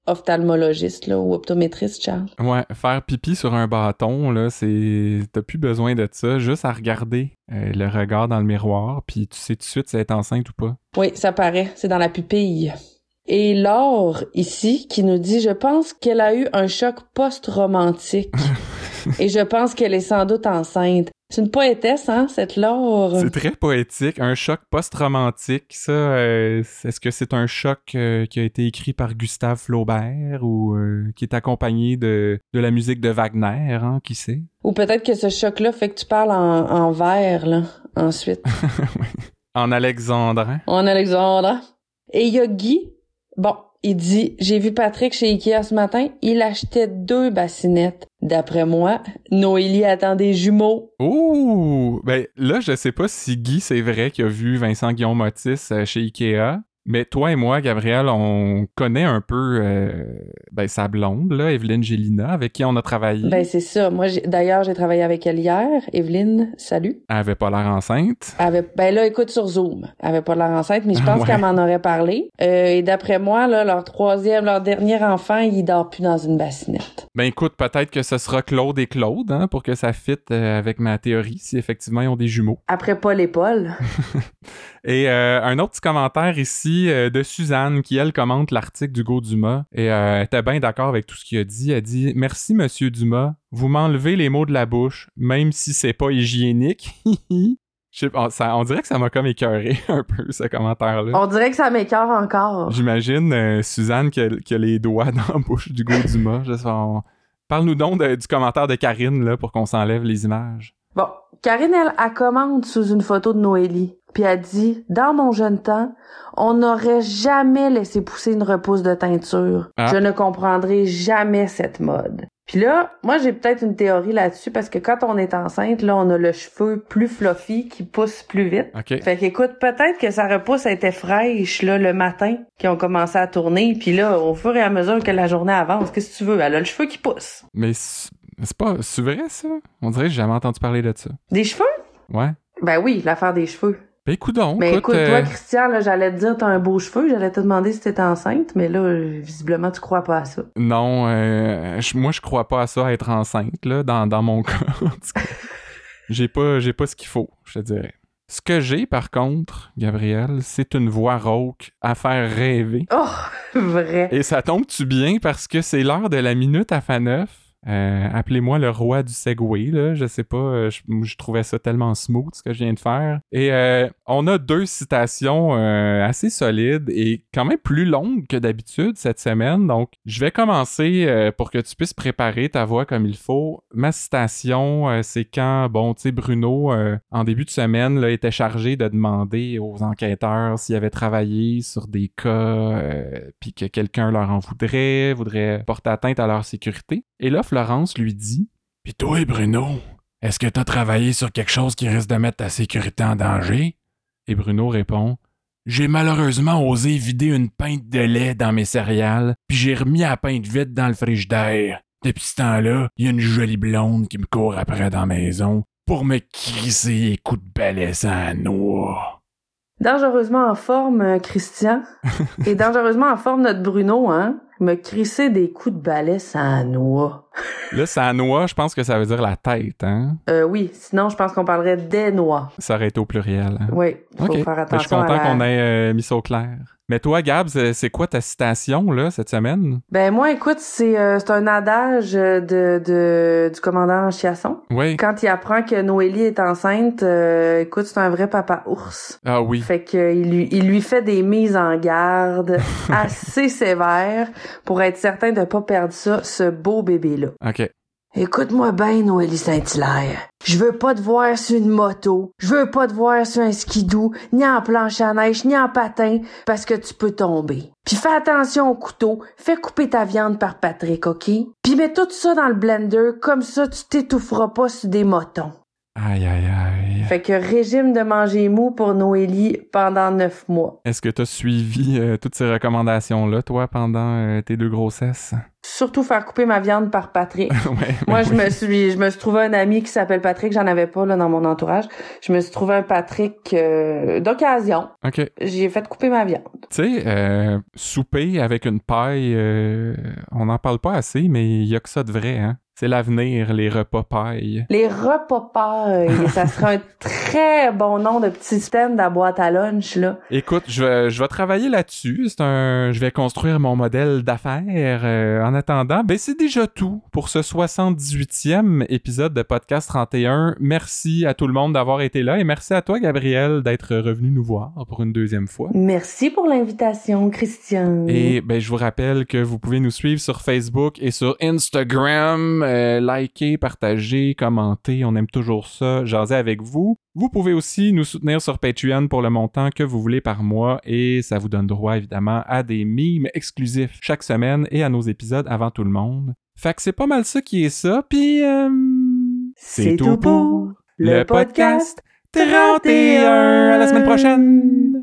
Speaker 2: ophtalmologiste là ou optométriste, Charles.
Speaker 1: Ouais, faire pipi sur un bâton, là, c'est. T'as plus besoin de ça, juste à regarder euh, le regard dans le miroir, puis tu sais tout de suite si elle est enceinte ou pas.
Speaker 2: Oui, ça paraît, c'est dans la pupille. Et Laure, ici, qui nous dit, je pense qu'elle a eu un choc post-romantique. et je pense qu'elle est sans doute enceinte. C'est une poétesse, hein, cette Laure?
Speaker 1: C'est très poétique, un choc post-romantique. Ça, euh, est-ce que c'est un choc euh, qui a été écrit par Gustave Flaubert ou euh, qui est accompagné de, de la musique de Wagner, hein, qui sait?
Speaker 2: Ou peut-être que ce choc-là fait que tu parles en, en là, ensuite.
Speaker 1: En alexandrin.
Speaker 2: en Alexandre. Et il y a Guy. Bon, il dit, j'ai vu Patrick chez Ikea ce matin, il achetait deux bassinettes. D'après moi, Noélie attend des jumeaux.
Speaker 1: Ouh! Ben là, je sais pas si Guy, c'est vrai qu'il a vu Vincent Guillaume Motis euh, chez Ikea. Mais toi et moi, Gabriel, on connaît un peu euh, ben, sa blonde, là, Evelyne Gélina, avec qui on a travaillé.
Speaker 2: Ben c'est ça. Moi, d'ailleurs, j'ai travaillé avec elle hier. Evelyne, salut.
Speaker 1: Elle avait pas l'air enceinte.
Speaker 2: Elle avait, ben là, écoute sur Zoom. Elle avait pas l'air enceinte, mais je pense
Speaker 1: Ouais.
Speaker 2: qu'elle m'en aurait parlé. Euh, et d'après moi, là, leur troisième, leur dernier enfant, il dort plus dans une bassinette.
Speaker 1: Ben écoute, peut-être que ce sera Claude et Claude, hein, pour que ça fitte euh, avec ma théorie, si effectivement ils ont des jumeaux.
Speaker 2: Après Paul et Paul.
Speaker 1: Et euh, un autre petit commentaire ici euh, de Suzanne qui, elle, commente l'article d'Hugo Dumas et euh, elle était bien d'accord avec tout ce qu'il a dit. Elle dit Merci, monsieur Dumas, vous m'enlevez les mots de la bouche, même si c'est pas hygiénique. Ça- on dirait que ça m'a comme écœuré un peu, ce commentaire-là.
Speaker 2: On dirait que ça m'écœure encore.
Speaker 1: J'imagine euh, Suzanne qui a, qui a les doigts dans la bouche d'Hugo Dumas. On- Parle-nous donc de- du commentaire de Karine là, pour qu'on s'enlève les images.
Speaker 2: Bon, Karine, elle, elle commente sous une photo de Noélie. Puis elle dit, dans mon jeune temps, on n'aurait jamais laissé pousser une repousse de teinture.
Speaker 1: Ah.
Speaker 2: Je ne comprendrai jamais cette mode. Puis là, moi, j'ai peut-être une théorie là-dessus parce que quand on est enceinte, là, on a le cheveu plus fluffy qui pousse plus vite.
Speaker 1: OK.
Speaker 2: Fait qu'écoute, peut-être que sa repousse était fraîche, là, le matin, qui ont commencé à tourner. Puis là, au fur et à mesure que la journée avance, qu'est-ce que tu veux? Elle a le cheveu qui pousse.
Speaker 1: Mais c'est c'est pas. C'est vrai, ça? On dirait que j'ai jamais entendu parler de ça.
Speaker 2: Des cheveux?
Speaker 1: Ouais.
Speaker 2: Ben oui, l'affaire des cheveux.
Speaker 1: Ben écoute donc.
Speaker 2: Mais écoute,
Speaker 1: euh,
Speaker 2: toi, Christian, là, j'allais te dire, t'as un beau cheveu, j'allais te demander si t'étais enceinte, mais là, euh, visiblement, tu crois pas à ça.
Speaker 1: Non, euh, moi je crois pas à ça, à être enceinte, là, dans, dans mon cas. j'ai pas, j'ai pas ce qu'il faut, je te dirais. Ce que j'ai, par contre, Gabriel, c'est une voix rauque à faire rêver.
Speaker 2: Oh, vrai.
Speaker 1: Et ça tombe-tu bien parce que c'est l'heure de la minute à Faneuf? Euh, appelez-moi le roi du Segway, là. Je sais pas, euh, je, trouvais ça tellement smooth ce que je viens de faire. Et euh, on a deux citations assez solides et quand même plus longues que d'habitude cette semaine. Donc, je vais commencer pour que tu puisses préparer ta voix comme il faut. Ma citation, c'est quand, bon, tu sais, Bruno, en début de semaine, là, était chargé de demander aux enquêteurs s'ils avaient travaillé sur des cas, puis que quelqu'un leur en voudrait, voudrait porter atteinte à leur sécurité. Et là, Florence lui dit
Speaker 3: Pis toi, Bruno, est-ce que t'as travaillé sur quelque chose qui risque de mettre ta sécurité en danger?
Speaker 1: Et Bruno répond
Speaker 3: J'ai malheureusement osé vider une pinte de lait dans mes céréales, puis j'ai remis la pinte vide dans le frigidaire. Depuis ce temps-là, il y a une jolie blonde qui me court après dans la maison pour me crisser les coups de balai sans noix.
Speaker 2: Dangereusement en forme, Christian. Et dangereusement en forme, notre Bruno, hein? Me crisser des coups de balai sans noix.
Speaker 1: Là, sans noix, je pense que ça veut dire la tête, hein?
Speaker 2: Euh, oui. Sinon, je pense qu'on parlerait des noix.
Speaker 1: Ça aurait été au pluriel. Hein?
Speaker 2: Oui. Faut faire
Speaker 1: Ben,
Speaker 2: attention
Speaker 1: je suis content
Speaker 2: la-
Speaker 1: qu'on ait euh, mis ça au clair. Mais toi, Gab, c'est quoi ta citation, là, cette semaine?
Speaker 2: Ben, moi, écoute, c'est euh, c'est un adage de, de du commandant Chiasson.
Speaker 1: Oui.
Speaker 2: Quand il apprend que Noélie est enceinte, euh, écoute, c'est un vrai papa ours.
Speaker 1: Ah oui.
Speaker 2: Fait que euh, il lui, il lui fait des mises en garde assez sévères pour être certain de pas perdre ça, ce beau bébé-là.
Speaker 1: OK.
Speaker 2: Écoute-moi bien, Noélie Saint-Hilaire. Je veux pas te voir sur une moto. Je veux pas te voir sur un skidoo, ni en planche à neige, ni en patin, parce que tu peux tomber. Puis fais attention au couteau. Fais couper ta viande par Patrick, OK? Puis mets tout ça dans le blender, comme ça tu t'étoufferas pas sur des motons.
Speaker 1: Aïe, aïe, aïe.
Speaker 2: Fait que régime de manger mou pour Noélie pendant neuf mois.
Speaker 1: Est-ce que t'as suivi euh, toutes ces recommandations-là, toi, pendant euh, tes deux grossesses?
Speaker 2: Surtout faire couper ma viande par Patrick.
Speaker 1: ouais.
Speaker 2: Moi, je me suis, je me suis trouvé un ami qui s'appelle Patrick. J'en avais pas là dans mon entourage. Je me suis trouvé un Patrick euh, d'occasion.
Speaker 1: OK. Tu
Speaker 2: J'ai fait couper ma viande.
Speaker 1: sais, euh, souper avec une paille, on n'en parle pas assez, mais il y a que ça de vrai, hein? C'est l'avenir, les repas paille.
Speaker 2: Les repas pailles, ça sera un très bon nom de petit système de la boîte à lunch là.
Speaker 1: Écoute, je vais, je vais travailler là-dessus. C'est un, je vais construire mon modèle d'affaires. euh, en attendant, ben c'est déjà tout pour ce 78e épisode de Podcast 31. Merci à tout le monde d'avoir été là et merci à toi, Gabriel, d'être revenu nous voir pour une deuxième fois.
Speaker 2: Merci pour l'invitation, Christian.
Speaker 1: Et ben, je vous rappelle que vous pouvez nous suivre sur Facebook et sur Instagram. Euh, liker, partager, commenter. On aime toujours ça. Jaser avec vous. Vous pouvez aussi nous soutenir sur Patreon pour le montant que vous voulez par mois et ça vous donne droit évidemment à des mimes exclusifs chaque semaine et à nos épisodes avant tout le monde. Fait que c'est pas mal ça qui est ça. Puis euh,
Speaker 2: c'est tout pour
Speaker 1: le podcast 31. À la semaine prochaine.